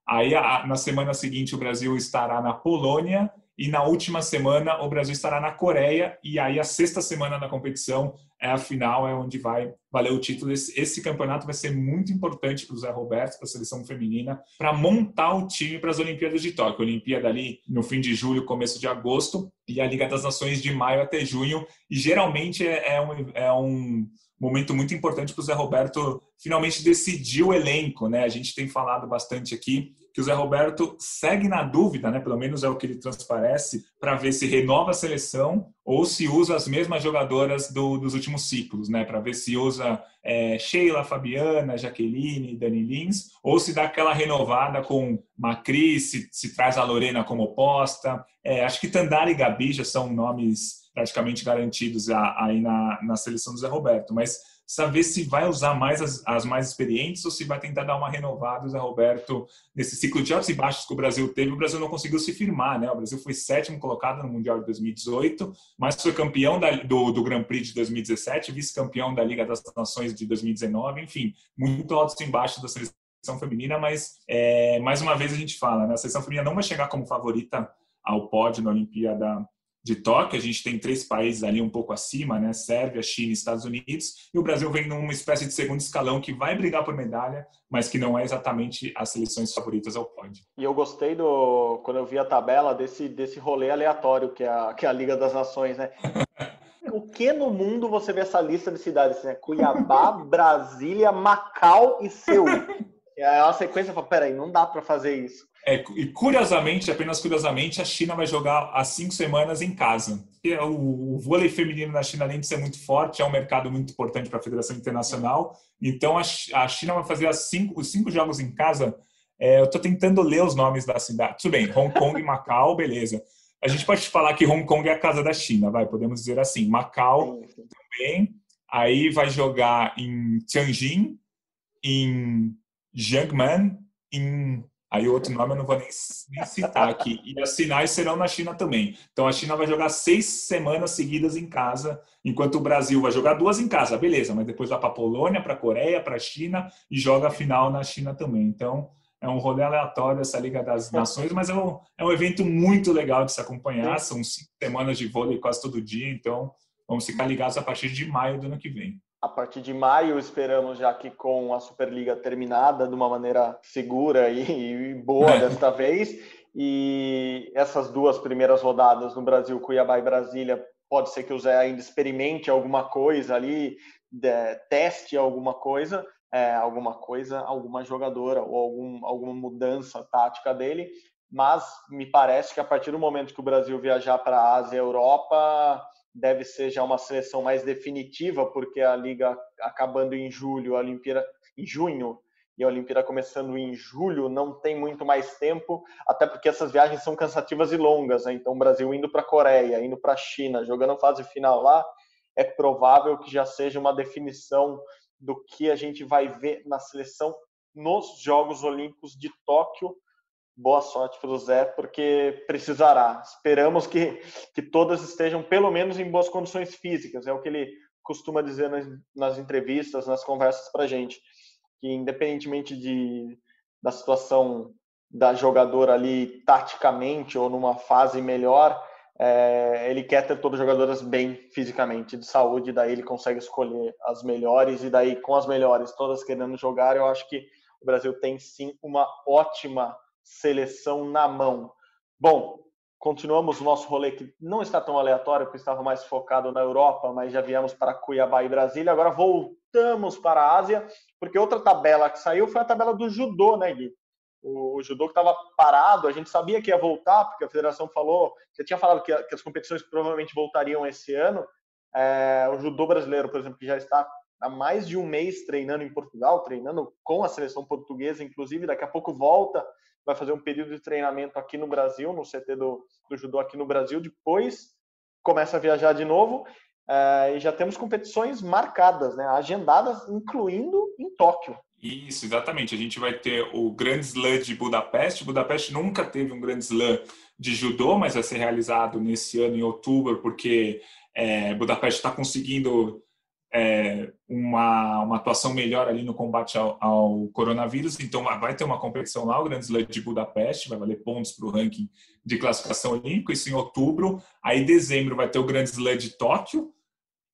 aí a, na semana seguinte o Brasil estará na Polônia e na última semana o Brasil estará na Coreia e aí a sexta semana da competição é a final, é onde vai valer o título. Esse, esse campeonato vai ser muito importante para o Zé Roberto, para a seleção feminina, para montar o time para as Olimpíadas de Tóquio. Olimpíada ali no fim de julho, começo de agosto e a Liga das Nações de maio até junho. E geralmente é, é um, é um momento muito importante para o Zé Roberto finalmente decidir o elenco, né? A gente tem falado bastante aqui que o Zé Roberto segue na dúvida, né? Pelo menos é o que ele transparece, para ver se renova a seleção ou se usa as mesmas jogadoras do, dos últimos ciclos, né? Para ver se usa é, Sheila, Fabiana, Jaqueline, Dani Lins, ou se dá aquela renovada com Macri, se, se traz a Lorena como oposta. É, acho que Tandara e Gabi já são nomes praticamente garantidos aí na, na seleção do Zé Roberto. Mas saber se vai usar mais as, as, mais experientes ou se vai tentar dar uma renovada, Zé Roberto, nesse ciclo de altos e baixos que o Brasil teve, o Brasil não conseguiu se firmar, né? O Brasil foi sétimo colocado no Mundial de 2018, mas foi campeão da, do, do Grand Prix de 2017, vice-campeão da Liga das Nações de 2019, enfim, muito altos e baixos da seleção feminina, mas é, mais uma vez a gente fala, né? A seleção feminina não vai chegar como favorita ao pódio na Olimpíada de Tóquio, a gente tem três países ali um pouco acima, né? Sérvia, China e Estados Unidos, e o Brasil vem numa espécie de segundo escalão que vai brigar por medalha, mas que não é exatamente as seleções favoritas ao pódio. E eu gostei do quando eu vi a tabela desse desse rolê aleatório que é a, que é a Liga das Nações, né? o que no mundo você vê essa lista de cidades, né? Cuiabá, Brasília, Macau e Seul. É uma sequência, fala, peraí, não dá para fazer isso. É, e curiosamente, apenas curiosamente, a China vai jogar há cinco semanas em casa. O, o vôlei feminino na China, além de ser muito forte, é um mercado muito importante para a Federação Internacional. Então, a, a China vai fazer as cinco, os cinco jogos em casa. É, eu estou tentando ler os nomes da cidade. Tudo bem, Hong Kong e Macau, beleza. A gente pode falar que Hong Kong é a casa da China, vai, podemos dizer assim. Macau também. Aí vai jogar em Tianjin, em Jiangmen, em Aí outro nome eu não vou nem, nem, citar aqui. E as finais serão na China também. Então a China vai jogar seis semanas seguidas em casa, enquanto o Brasil vai jogar duas em casa, beleza, mas depois vai para a Polônia, para a Coreia, para a China e joga a final na China também. Então é um rolê aleatório essa Liga das Nações, mas é um, é um evento muito legal de se acompanhar. São cinco semanas de vôlei quase todo dia, então vamos ficar ligados a partir de maio do ano que vem a partir de maio, esperamos já que com a Superliga terminada de uma maneira segura e, e boa é. desta vez. E essas duas primeiras rodadas no Brasil, Cuiabá e Brasília, pode ser que o Zé ainda experimente alguma coisa ali, de, teste alguma coisa, é, alguma coisa, alguma jogadora ou algum, alguma mudança tática dele. Mas me parece que a partir do momento que o Brasil viajar para a Ásia e Europa, deve ser já uma seleção mais definitiva, porque a liga acabando em julho, a Olimpíada em junho e a Olimpíada começando em julho, não tem muito mais tempo, até porque essas viagens são cansativas e longas, né? Então, o Brasil indo para a Coreia, indo para a China, jogando fase final lá, é provável que já seja uma definição do que a gente vai ver na seleção nos Jogos Olímpicos de Tóquio boa sorte para o Zé, porque precisará. Esperamos que, que todas estejam, pelo menos, em boas condições físicas. É o que ele costuma dizer nas, nas entrevistas, nas conversas para a gente. Que, independentemente de, da situação da jogadora ali, taticamente, ou numa fase melhor, é, ele quer ter todas as jogadoras bem fisicamente, de saúde, daí ele consegue escolher as melhores, e daí com as melhores, todas querendo jogar, eu acho que o Brasil tem sim uma ótima seleção na mão. Bom, continuamos o nosso rolê que não está tão aleatório, porque estava mais focado na Europa, mas já viemos para Cuiabá e Brasília. Agora voltamos para a Ásia, porque outra tabela que saiu foi a tabela do judô, né, Gui? O, o judô que estava parado, a gente sabia que ia voltar, porque a federação falou, você tinha falado que, que as competições provavelmente voltariam esse ano. É, o judô brasileiro, por exemplo, que já está há mais de um mês treinando em Portugal, treinando com a seleção portuguesa, inclusive, daqui a pouco volta vai fazer um período de treinamento aqui no Brasil, no CT do, do judô aqui no Brasil, depois começa a viajar de novo uh, e já temos competições marcadas, né, agendadas, incluindo em Tóquio. Isso, exatamente. A gente vai ter o Grand Slam de Budapeste. Budapeste nunca teve um Grand Slam de judô, mas vai ser realizado nesse ano em outubro, porque é, Budapeste está conseguindo é, uma, uma atuação melhor ali no combate ao, ao, coronavírus. Então, vai ter uma competição lá, o Grande Slam de Budapeste, vai valer pontos para o ranking de classificação olímpica, isso em outubro. Aí, em dezembro, vai ter o Grande Slam de Tóquio.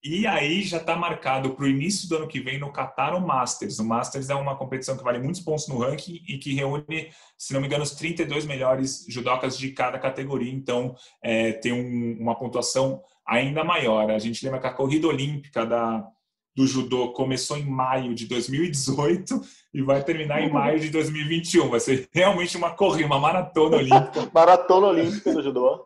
E aí já está marcado para o início do ano que vem no Qatar o Masters. O Masters é uma competição que vale muitos pontos no ranking e que reúne, se não me engano, os 32 melhores judocas de cada categoria. Então, é, tem um, uma pontuação ainda maior. A gente lembra que a corrida olímpica da, do judô começou em maio de 2018 e vai terminar em maio de 2021. Vai ser realmente uma corrida, uma maratona olímpica. maratona olímpica do judô.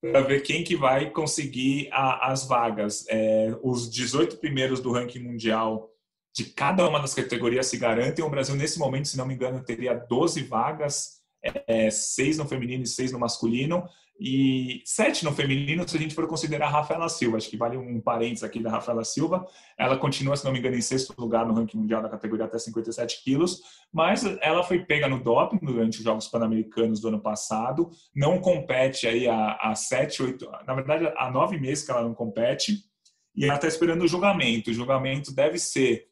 Para ver quem que vai conseguir a, as vagas. É, os 18 primeiros do ranking mundial de cada uma das categorias se garantem. O Brasil, nesse momento, se não me engano, teria 12 vagas é, seis no feminino e seis no masculino e sete no feminino, se a gente for considerar a Rafaela Silva. Acho que vale um parênteses aqui da Rafaela Silva. Ela continua, se não me engano, em sexto lugar no ranking mundial da categoria até 57 quilos, mas ela foi pega no doping durante os Jogos Pan-Americanos do ano passado. Não compete aí há, há sete, oito, na verdade, há nove meses que ela não compete. E ela está esperando o julgamento. O julgamento deve ser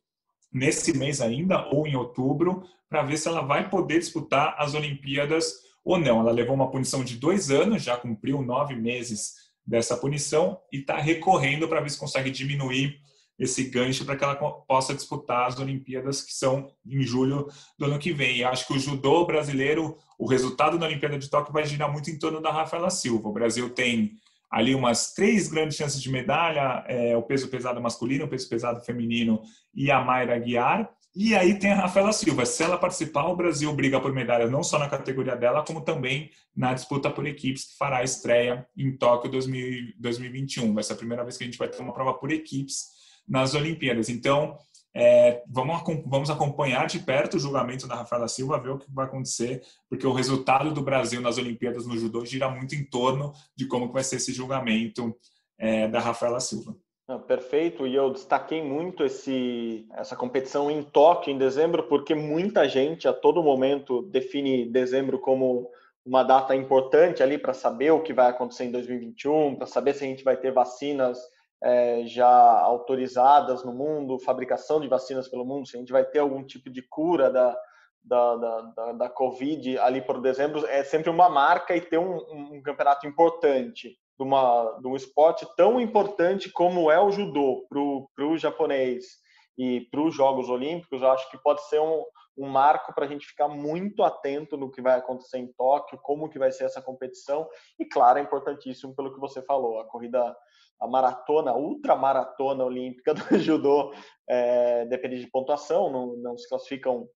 nesse mês ainda ou em outubro, para ver se ela vai poder disputar as Olimpíadas ou não. Ela levou uma punição de dois anos, já cumpriu nove meses dessa punição e está recorrendo para ver se consegue diminuir esse gancho para que ela possa disputar as Olimpíadas que são em julho do ano que vem. E acho que o judô brasileiro, o resultado da Olimpíada de Tóquio vai girar muito em torno da Rafaela Silva. O Brasil tem ali umas três grandes chances de medalha, é, o peso pesado masculino, o peso pesado feminino e a Mayra Guiar. E aí tem a Rafaela Silva. Se ela participar, o Brasil briga por medalha não só na categoria dela, como também na disputa por equipes, que fará a estreia em Tóquio 2021. Vai ser a primeira vez que a gente vai ter uma prova por equipes nas Olimpíadas. Então, é, vamos, vamos acompanhar de perto o julgamento da Rafaela Silva, ver o que vai acontecer, porque o resultado do Brasil nas Olimpíadas no judô gira muito em torno de como vai ser esse julgamento é, da Rafaela Silva. Ah, perfeito, e eu destaquei muito esse, essa competição em Tóquio em dezembro, porque muita gente a todo momento define dezembro como uma data importante ali para saber o que vai acontecer em 2021, para saber se a gente vai ter vacinas é, já autorizadas no mundo, fabricação de vacinas pelo mundo, se a gente vai ter algum tipo de cura da, da, da, da, da Covid ali por dezembro, é sempre uma marca e ter um, um campeonato importante de, uma, de um esporte tão importante como é o judô para o japonês e para os Jogos Olímpicos, acho que pode ser um, um marco para a gente ficar muito atento no que vai acontecer em Tóquio, como que vai ser essa competição. E, claro, é importantíssimo pelo que você falou, a corrida, a maratona, a ultramaratona olímpica do judô é, depende de pontuação, não, não se classificam,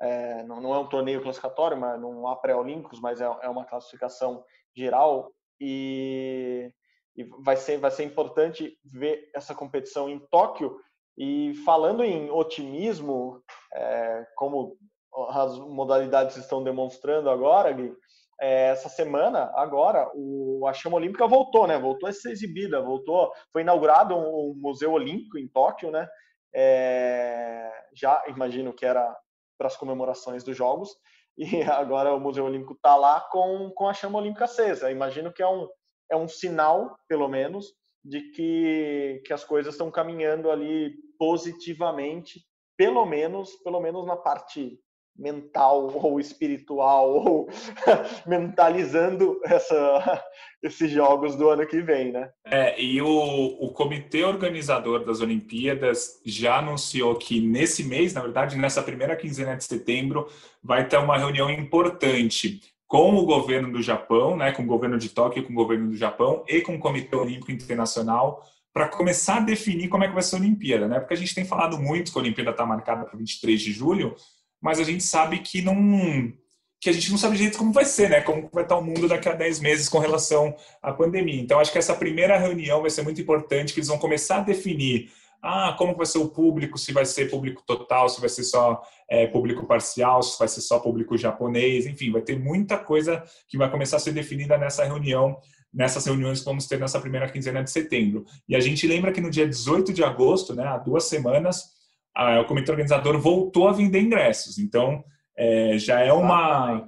é, não, não, é um torneio classificatório, mas não há pré-olímpicos, mas é, é uma classificação geral e, e vai, ser, vai ser importante ver essa competição em Tóquio. E falando em otimismo, é, como as modalidades estão demonstrando agora, Gui, é, essa semana, agora, o, a chama olímpica voltou, né? Voltou a ser exibida, voltou, foi inaugurado um, um museu olímpico em Tóquio, né? É, já imagino que era para as comemorações dos Jogos, e agora o Museu Olímpico está lá com, com a chama olímpica acesa. Imagino que é um, é um sinal, pelo menos, de que, que as coisas estão caminhando ali positivamente, pelo menos, pelo menos na parte mental ou espiritual ou mentalizando essa, esses jogos do ano que vem, né? É, e o, o comitê organizador das Olimpíadas já anunciou que nesse mês, na verdade, nessa primeira quinzena de setembro, vai ter uma reunião importante com o governo do Japão, né, com o governo de Tóquio, com o governo do Japão e com o Comitê Olímpico Internacional para começar a definir como é que vai ser a Olimpíada, né? Porque a gente tem falado muito que a Olimpíada está marcada para 23 de julho, mas a gente sabe que não que a gente não sabe direito como vai ser, né? Como vai estar o mundo daqui a 10 meses com relação à pandemia. Então, acho que essa primeira reunião vai ser muito importante, que eles vão começar a definir ah, como vai ser o público, se vai ser público total, se vai ser só é, público parcial, se vai ser só público japonês, enfim, vai ter muita coisa que vai começar a ser definida nessa reunião, nessas reuniões que vamos ter nessa primeira quinzena de setembro. E a gente lembra que no dia 18 de agosto, né, há duas semanas, a, o comitê organizador voltou a vender ingressos. Então, é, já é uma,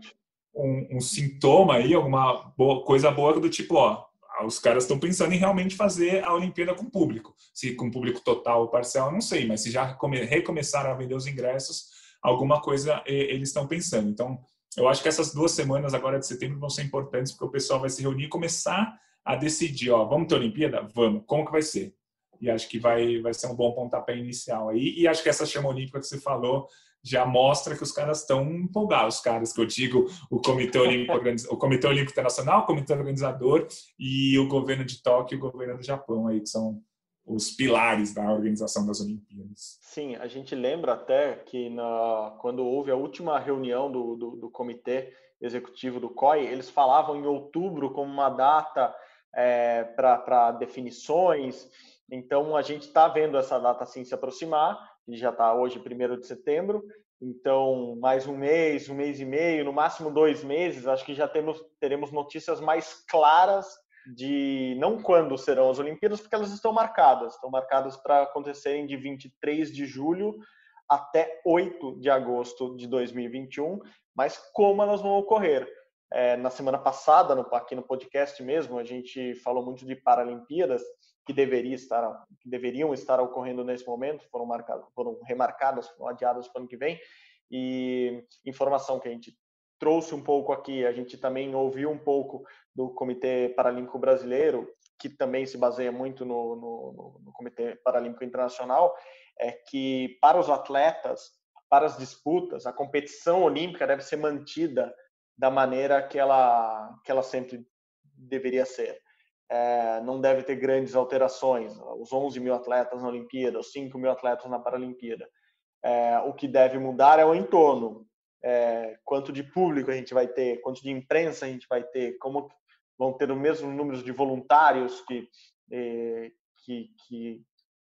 um, um, sintoma aí, alguma boa, coisa boa do tipo, ó, os caras estão pensando em realmente fazer a Olimpíada com público. Se com público total ou parcial, não sei, mas se já recomeçaram a vender os ingressos, alguma coisa eles estão pensando. Então, eu acho que essas duas semanas agora de setembro vão ser importantes, porque o pessoal vai se reunir e começar a decidir, ó, vamos ter Olimpíada? Vamos. Como que vai ser? E acho que vai, vai ser um bom pontapé inicial aí. E acho que essa chama olímpica que você falou já mostra que os caras estão empolgados, os caras que eu digo, o Comitê Olímpico, o Comitê Olímpico Internacional, o Comitê Organizador e o governo de Tóquio e o governo do Japão aí, que são os pilares da organização das Olimpíadas. Sim, a gente lembra até que na, quando houve a última reunião do, do, do comitê executivo do COI, eles falavam em outubro como uma data é, para definições então, a gente está vendo essa data assim se aproximar, e já está hoje, 1 de setembro, Então, mais um mês, um mês e meio, no máximo dois meses, acho que já temos, teremos notícias mais claras de não quando serão as Olimpíadas, porque elas estão marcadas. Estão marcadas para acontecerem de 23 de julho até 8 de agosto de 2021, mas como elas vão ocorrer. É, na semana passada, no, aqui no podcast mesmo, a gente falou muito de Paralimpíadas, que, deveria estar, que deveriam estar ocorrendo nesse momento, foram, marcadas, foram remarcadas, foram adiadas para o ano que vem, e informação que a gente trouxe um pouco aqui, a gente também ouviu um pouco do Comitê Paralímpico Brasileiro, que também se baseia muito no, no, no Comitê Paralímpico Internacional, é que para os atletas, para as disputas, a competição olímpica deve ser mantida da maneira que ela, que ela sempre deveria ser. É, não deve ter grandes alterações. Os 11 mil atletas na Olimpíada, os 5 mil atletas na Paralimpíada. É, o que deve mudar é o entorno. É, quanto de público a gente vai ter, quanto de imprensa a gente vai ter, como vão ter o mesmo número de voluntários que, é, que, que,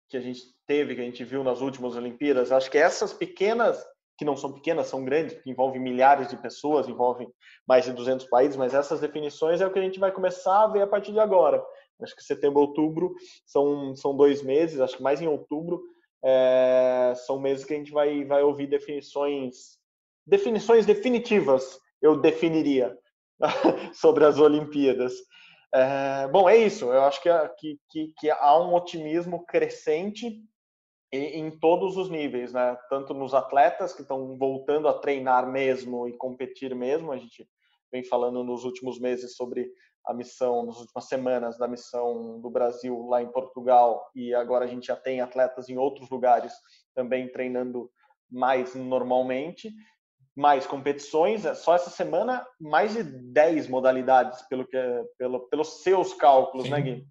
que a gente teve, que a gente viu nas últimas Olimpíadas. Acho que essas pequenas que não são pequenas, são grandes, porque envolvem milhares de pessoas, envolvem mais de 200 países, mas essas definições é o que a gente vai começar a ver a partir de agora. Acho que setembro, outubro são, são dois meses, acho que mais em outubro é, são meses que a gente vai, vai ouvir definições, definições definitivas, eu definiria, sobre as Olimpíadas. É, bom, é isso. Eu acho que, que, que, há um otimismo crescente em todos os níveis, né? Tanto nos atletas que estão voltando a treinar mesmo e competir mesmo. A gente vem falando nos últimos meses sobre a missão, nas últimas semanas da missão do Brasil lá em Portugal e agora a gente já tem atletas em outros lugares também treinando mais normalmente, mais competições. É só essa semana mais de 10 modalidades pelo que pelo, pelos seus cálculos, né, Sim. né, Gui?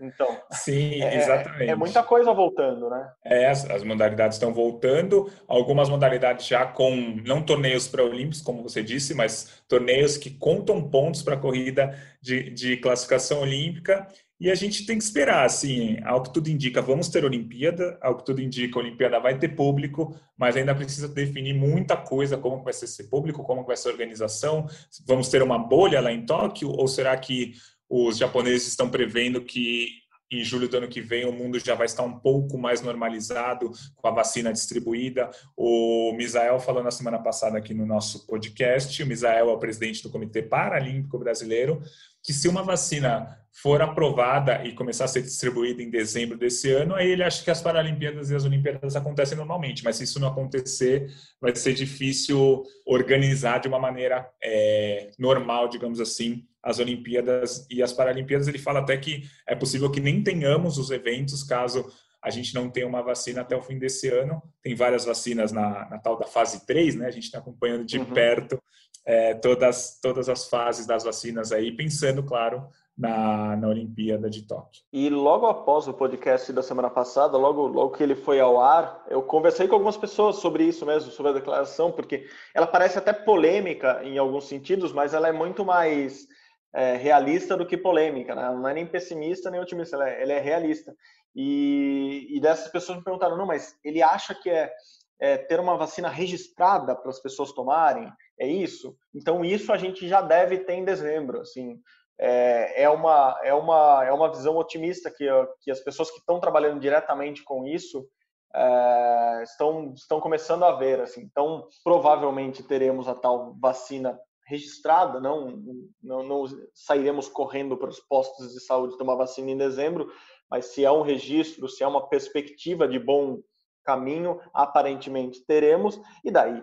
Então, sim, é, exatamente. É, muita coisa voltando, né? É, as, as, modalidades estão voltando, algumas modalidades já com não torneios pré-olímpicos, como você disse, mas torneios que contam pontos para a corrida de, de classificação olímpica. E a gente tem que esperar, assim, ao que tudo indica, vamos ter Olimpíada, ao que tudo indica, a Olimpíada vai ter público, mas ainda precisa definir muita coisa, como vai ser esse público, como vai ser a organização, vamos ter uma bolha lá em Tóquio, ou será que os japoneses estão prevendo que em julho do ano que vem o mundo já vai estar um pouco mais normalizado com a vacina distribuída. O Misael falou na semana passada aqui no nosso podcast, o Misael é o presidente do Comitê Paralímpico Brasileiro, que se uma vacina for aprovada e começar a ser distribuída em dezembro desse ano, aí ele acha que as Paralimpíadas e as Olimpíadas acontecem normalmente, mas se isso não acontecer, vai ser difícil organizar de uma maneira é, normal, digamos assim, as Olimpíadas e as Paralimpíadas. Ele fala até que é possível que nem tenhamos os eventos caso a gente não tenha uma vacina até o fim desse ano. Tem várias vacinas na, na tal da fase 3, né? A gente está acompanhando de uhum. perto é, todas, todas as fases das vacinas aí, pensando, claro, na, na Olimpíada de Tóquio. E logo após o podcast da semana passada, logo, logo que ele foi ao ar, eu conversei com algumas pessoas sobre isso mesmo, sobre a declaração, porque ela parece até polêmica em alguns sentidos, mas ela é muito mais é, realista do que polêmica, né? Não é nem pessimista nem otimista, ela é, ela é realista. E, e, dessas pessoas me perguntaram, não, mas ele acha que é, é ter uma vacina registrada para as pessoas tomarem? É isso? Então isso a gente já deve ter em dezembro, assim. É, é uma, é, uma, é uma visão otimista que, que as pessoas que estão trabalhando diretamente com isso é, estão, estão começando a ver. Assim. Então, provavelmente teremos a tal vacina registrada, não, não, não sairemos correndo para os postos de saúde tomar vacina em dezembro, mas se há um registro, se há uma perspectiva de bom caminho, aparentemente teremos, e daí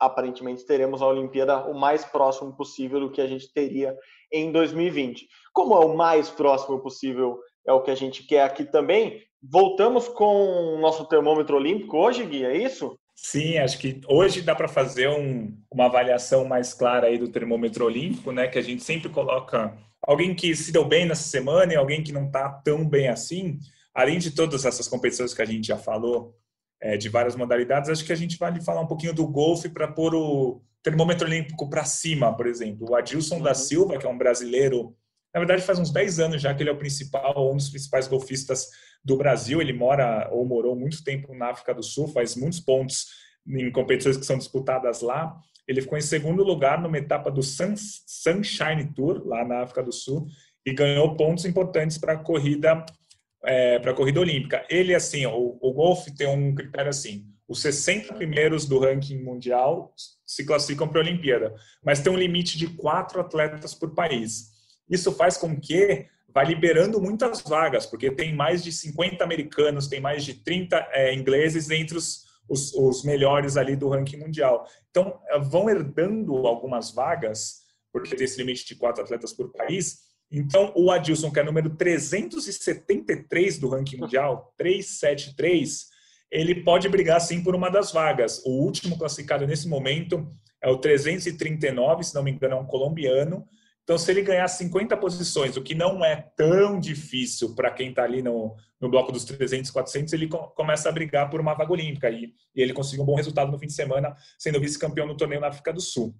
aparentemente teremos a Olimpíada o mais próximo possível do que a gente teria em 2020. Como é o mais próximo possível, é o que a gente quer aqui também. Voltamos com o nosso termômetro olímpico hoje, Gui, é isso? Sim, acho que hoje dá para fazer um, uma avaliação mais clara aí do termômetro olímpico, né? Que a gente sempre coloca alguém que se deu bem nessa semana e alguém que não está tão bem assim. Além de todas essas competições que a gente já falou, é, de várias modalidades, acho que a gente vai falar um pouquinho do golfe para pôr o termômetro olímpico para cima, por exemplo. O Adilson uhum. da Silva, que é um brasileiro, na verdade faz uns 10 anos já que ele é o principal, um dos principais golfistas do Brasil. Ele mora ou morou muito tempo na África do Sul, faz muitos pontos em competições que são disputadas lá. Ele ficou em segundo lugar numa etapa do Sunshine Tour, lá na África do Sul, e ganhou pontos importantes para a corrida é, para a corrida olímpica. Ele, assim, o, o golfe tem um critério assim: os 60 primeiros do ranking mundial se classificam para a Olimpíada, mas tem um limite de quatro atletas por país. Isso faz com que vai liberando muitas vagas, porque tem mais de 50 americanos, tem mais de 30 é, ingleses entre os, os, os, melhores ali do ranking mundial. Então, vão herdando algumas vagas, porque tem esse limite de quatro atletas por país. Então, o Adilson, que é número 373 do ranking mundial, 373, ele pode brigar sim por uma das vagas. O último classificado nesse momento é o 339, se não me engano, é um colombiano. Então, se ele ganhar 50 posições, o que não é tão difícil para quem está ali no, no bloco dos 300, 400, ele começa a brigar por uma vaga olímpica. E, e ele conseguiu um bom resultado no fim de semana, sendo vice-campeão no torneio na África do Sul.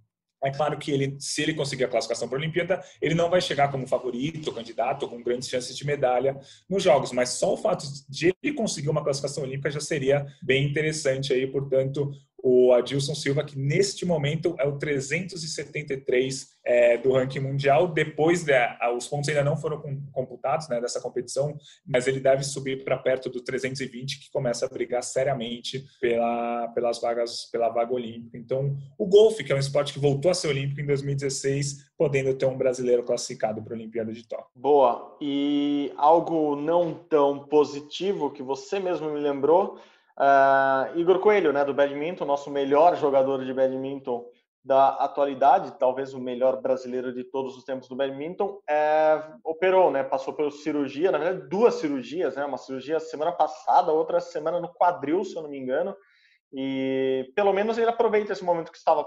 É claro que ele, se ele conseguir a classificação para a Olimpíada, ele não vai chegar como favorito, candidato, com grandes chances de medalha nos Jogos, mas só o fato de ele conseguir uma classificação olímpica já seria bem interessante aí, portanto, o Adilson Silva, que neste momento é o 373 é, do ranking mundial. Depois, de, os pontos ainda não foram computados né, dessa competição, mas ele deve subir para perto do 320, que começa a brigar seriamente pela, pelas vagas, pela vaga olímpica. Então, o golfe, que é um esporte que voltou a ser olímpico em 2016, podendo ter um brasileiro classificado para a Olimpíada de Tóquio. Boa. E algo não tão positivo que você mesmo me lembrou Uh, Igor Coelho, né, do badminton, nosso melhor jogador de badminton da atualidade, talvez o melhor brasileiro de todos os tempos do badminton, é, operou, né, passou por cirurgia, na verdade duas cirurgias, né, uma cirurgia semana passada, outra semana no quadril, se eu não me engano, e pelo menos ele aproveita esse momento que estava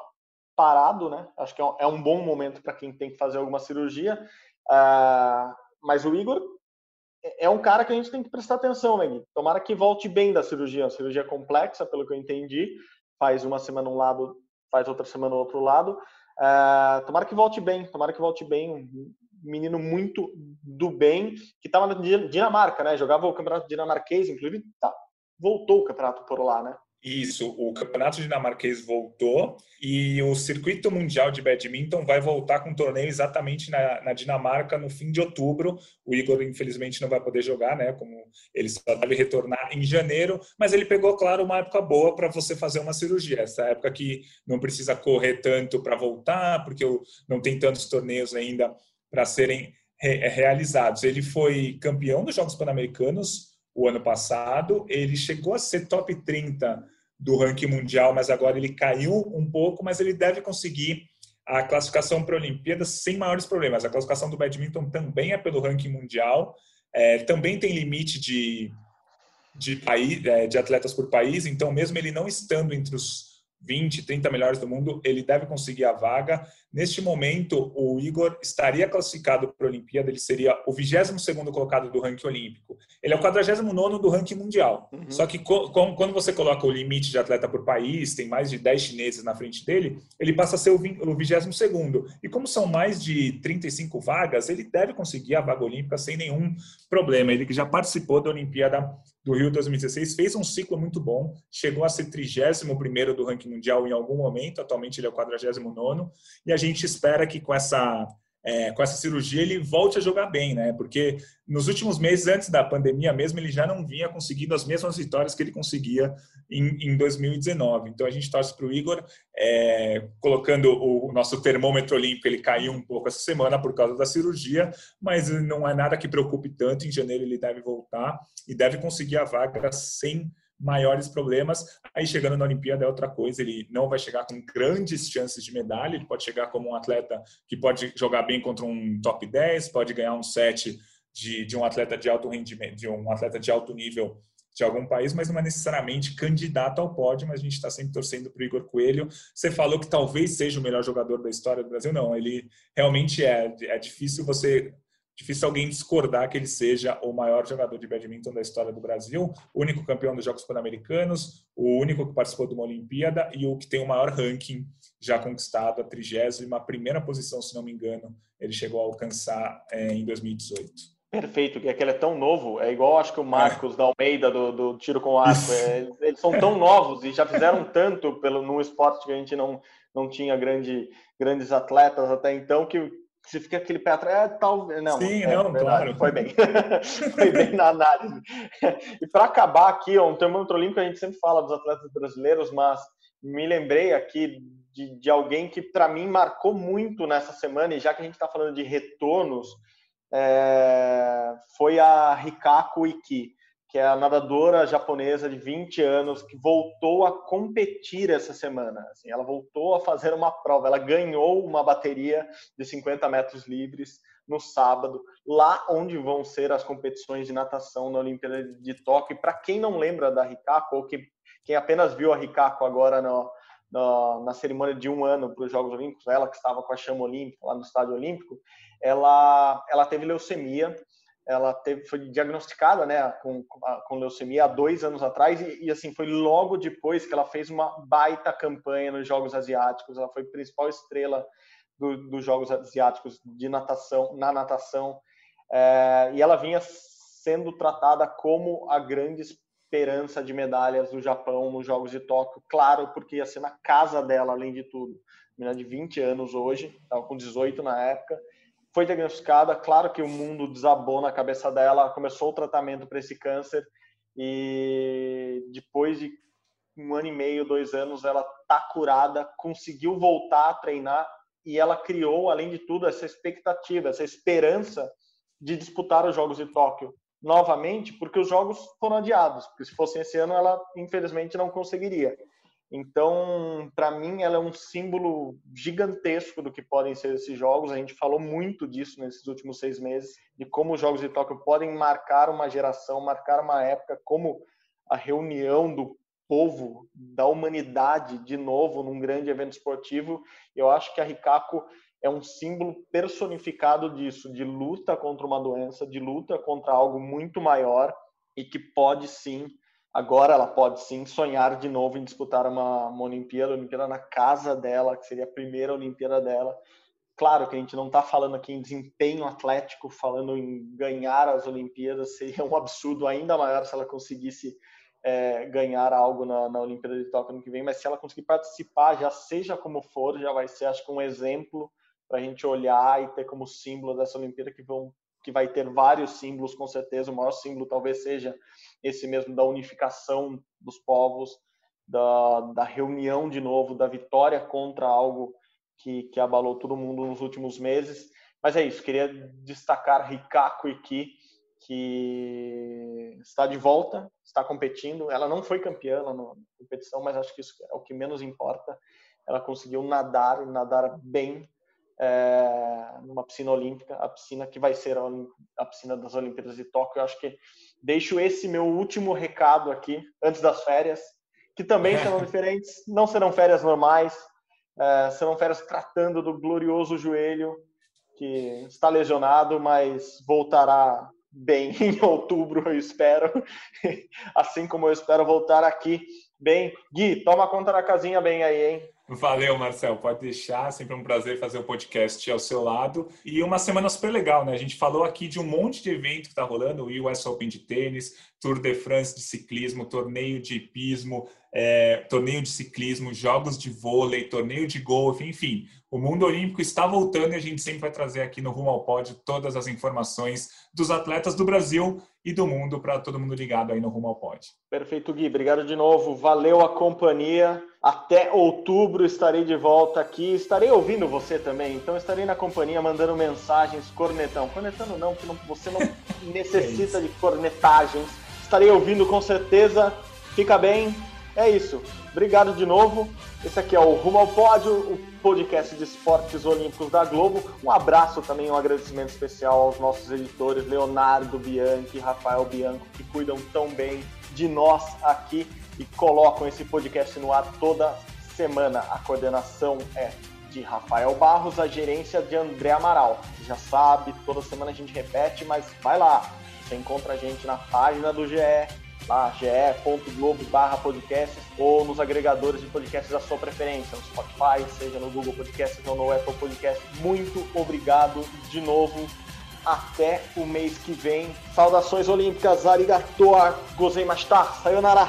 parado, né, acho que é um é bom momento para quem tem que fazer alguma cirurgia, uh, mas o Igor é, é um cara que a gente tem que prestar atenção, né, Gui? Tomara que volte bem da cirurgia. A cirurgia é complexa, pelo que eu entendi. Faz uma semana um lado, faz outra semana o outro lado. É, tomara que volte bem, tomara que volte bem. Um menino muito do bem, que estava na Dinamarca, né? Jogava o campeonato dinamarquês, inclusive tá, voltou o campeonato por lá, né? Isso, o campeonato dinamarquês voltou e o circuito mundial de badminton vai voltar com um torneio exatamente na, na, Dinamarca no fim de outubro. O Igor, infelizmente, não vai poder jogar, né? Como ele só deve retornar em janeiro, mas ele pegou, claro, uma época boa para você fazer uma cirurgia. Essa época que não precisa correr tanto para voltar, porque não tem tantos torneios ainda para serem re realizados. Ele foi campeão dos Jogos Pan-Americanos o ano passado, ele chegou a ser top 30 do ranking mundial, mas agora ele caiu um pouco, mas ele deve conseguir a classificação para a Olimpíada sem maiores problemas. A classificação do badminton também é pelo ranking mundial, é, também tem limite de, de, país, é, de atletas por país, então mesmo ele não estando entre os 20, 30 melhores do mundo, ele deve conseguir a vaga. Neste momento, o Igor estaria classificado para a Olimpíada, ele seria o 22º colocado do ranking olímpico. Ele é o 49º do ranking mundial. Uhum. Só que quando você coloca o limite de atleta por país, tem mais de 10 chineses na frente dele, ele passa a ser o 22º. E como são mais de 35 vagas, ele deve conseguir a vaga olímpica sem nenhum problema. Ele que já participou da Olimpíada do Rio 2016, fez um ciclo muito bom, chegou a ser 31º do ranking mundial em algum momento, atualmente ele é o 49º, e a gente espera que com essa é, com essa cirurgia ele volte a jogar bem, né? Porque nos últimos meses, antes da pandemia mesmo, ele já não vinha conseguindo as mesmas vitórias que ele conseguia em, em 2019. Então a gente torce para o Igor, é, colocando o, o, nosso termômetro olímpico, ele caiu um pouco essa semana por causa da cirurgia, mas não é nada que preocupe tanto. Em janeiro ele deve voltar e deve conseguir a vaga sem maiores problemas. Aí chegando na Olimpíada é outra coisa, ele não vai chegar com grandes chances de medalha, ele pode chegar como um atleta que pode jogar bem contra um top 10, pode ganhar um set de, de um atleta de alto rendimento, de um atleta de alto nível de algum país, mas não é necessariamente candidato ao pódio, mas a gente está sempre torcendo para o Igor Coelho. Você falou que talvez seja o melhor jogador da história do Brasil, não, ele realmente é. É difícil você difícil alguém discordar que ele seja o maior jogador de badminton da história do Brasil, o único campeão dos Jogos Pan-Americanos, o único que participou de uma Olimpíada e o que tem o maior ranking já conquistado, a trigésima primeira posição, se não me engano, ele chegou a alcançar é, em 2018. Perfeito, que aquele é tão novo, é igual acho que o Marcos é. da Almeida do, do tiro com arco. É, eles são tão novos e já fizeram tanto pelo no esporte que a gente não, não tinha grande, grandes atletas até então que você fica aquele pé atrás, é, talvez. Não, Sim, é, não, claro. Foi bem. foi bem na análise. e para acabar aqui, ó, um termômetro olímpico a gente sempre fala dos atletas brasileiros, mas me lembrei aqui de, de alguém que para mim marcou muito nessa semana, e já que a gente está falando de retornos é, foi a Rikako Iki, que é a nadadora japonesa de 20 anos que voltou a competir essa semana. Assim, ela voltou a fazer uma prova, ela ganhou uma bateria de 50 metros livres no sábado, lá onde vão ser as competições de natação na Olimpíada de Tóquio. Para quem não lembra da Rikako, ou que, quem apenas viu a Rikako agora no, no, na cerimônia de um ano para os Jogos Olímpicos, ela que estava com a chama olímpica lá no Estádio Olímpico, ela, ela teve leucemia, ela teve, foi diagnosticada né, com, com leucemia há dois anos atrás e, e, assim foi logo depois que ela fez uma baita campanha nos Jogos Asiáticos. Ela foi principal estrela do, dos Jogos Asiáticos de natação na natação é, e ela vinha sendo tratada como a grande esperança de medalhas do Japão nos Jogos de Tóquio. Claro, porque ia ser na casa dela, além de tudo. Menina de 20 anos hoje, estava com 18 na época foi diagnosticada, claro que o mundo desabou na cabeça dela, começou o tratamento para esse câncer e depois de um ano e meio, dois anos, ela tá curada, conseguiu voltar a treinar e ela criou, além de tudo, essa expectativa, essa esperança de disputar os Jogos de Tóquio novamente, porque os Jogos foram adiados, porque se fosse esse ano ela infelizmente não conseguiria. Então, para mim, ela é um símbolo gigantesco do que podem ser esses jogos. A gente falou muito disso nesses últimos seis meses, de como os Jogos de Tóquio podem marcar uma geração, marcar uma época, como a reunião do povo, da humanidade, de novo, num grande evento esportivo. Eu acho que a Ricaco é um símbolo personificado disso, de luta contra uma doença, de luta contra algo muito maior e que pode sim Agora ela pode sim sonhar de novo em disputar uma, uma Olimpíada, uma Olimpíada na casa dela, que seria a primeira Olimpíada dela. Claro que a gente não está falando aqui em desempenho atlético, falando em ganhar as Olimpíadas, seria um absurdo ainda maior se ela conseguisse é, ganhar algo na, na Olimpíada de Tóquio ano que vem, mas se ela conseguir participar, já seja como for, já vai ser, acho que, um exemplo para a gente olhar e ter como símbolo dessa Olimpíada que vão que vai ter vários símbolos, com certeza. O maior símbolo talvez seja esse mesmo da unificação dos povos, da, da reunião de novo, da vitória contra algo que, que abalou todo mundo nos últimos meses. Mas é isso, queria destacar Rikako Iki, que está de volta, está competindo. Ela não foi campeã na competição, mas acho que isso é o que menos importa. Ela conseguiu nadar, nadar bem, é, numa piscina olímpica, a piscina que vai ser a, a, piscina das Olimpíadas de Tóquio. Eu acho que deixo esse meu último recado aqui, antes das férias, que também serão diferentes, não serão férias normais, é, serão férias tratando do glorioso joelho, que está lesionado, mas voltará bem em outubro, eu espero. assim como eu espero voltar aqui bem. Gui, toma conta da casinha bem aí, hein? Valeu, Marcel. Pode deixar. Sempre um prazer fazer o podcast ao seu lado. E uma semana super legal, né? A gente falou aqui de um monte de evento que está rolando: o US Open de tênis, Tour de France de ciclismo, torneio de hipismo, é, torneio de ciclismo, jogos de vôlei, torneio de golfe, enfim. O mundo olímpico está voltando e a gente sempre vai trazer aqui no Rumo ao Pódio todas as informações dos atletas do Brasil e do mundo para todo mundo ligado aí no Rumo ao Pódio. Perfeito, Gui. Obrigado de novo. Valeu a companhia. Até outubro estarei de volta aqui. Estarei ouvindo você também. Então estarei na companhia mandando mensagens, cornetão. Cornetando não, porque não, você não necessita é de cornetagens. Estarei ouvindo com certeza. Fica bem. É isso. Obrigado de novo. Esse aqui é o Rumo ao Pódio, o podcast de esportes olímpicos da Globo. Um abraço também, um agradecimento especial aos nossos editores Leonardo Bianchi e Rafael Bianco, que cuidam tão bem de nós aqui e colocam esse podcast no ar toda semana. A coordenação é de Rafael Barros, a gerência de André Amaral. Já sabe, toda semana a gente repete, mas vai lá. Você encontra a gente na página do GE, lá ge.globo barra podcasts ou nos agregadores de podcasts da sua preferência, no Spotify, seja no Google Podcasts ou no Apple Podcasts. Muito obrigado de novo até o mês que vem. Saudações olímpicas, arigato, gozaimashita, sayonara.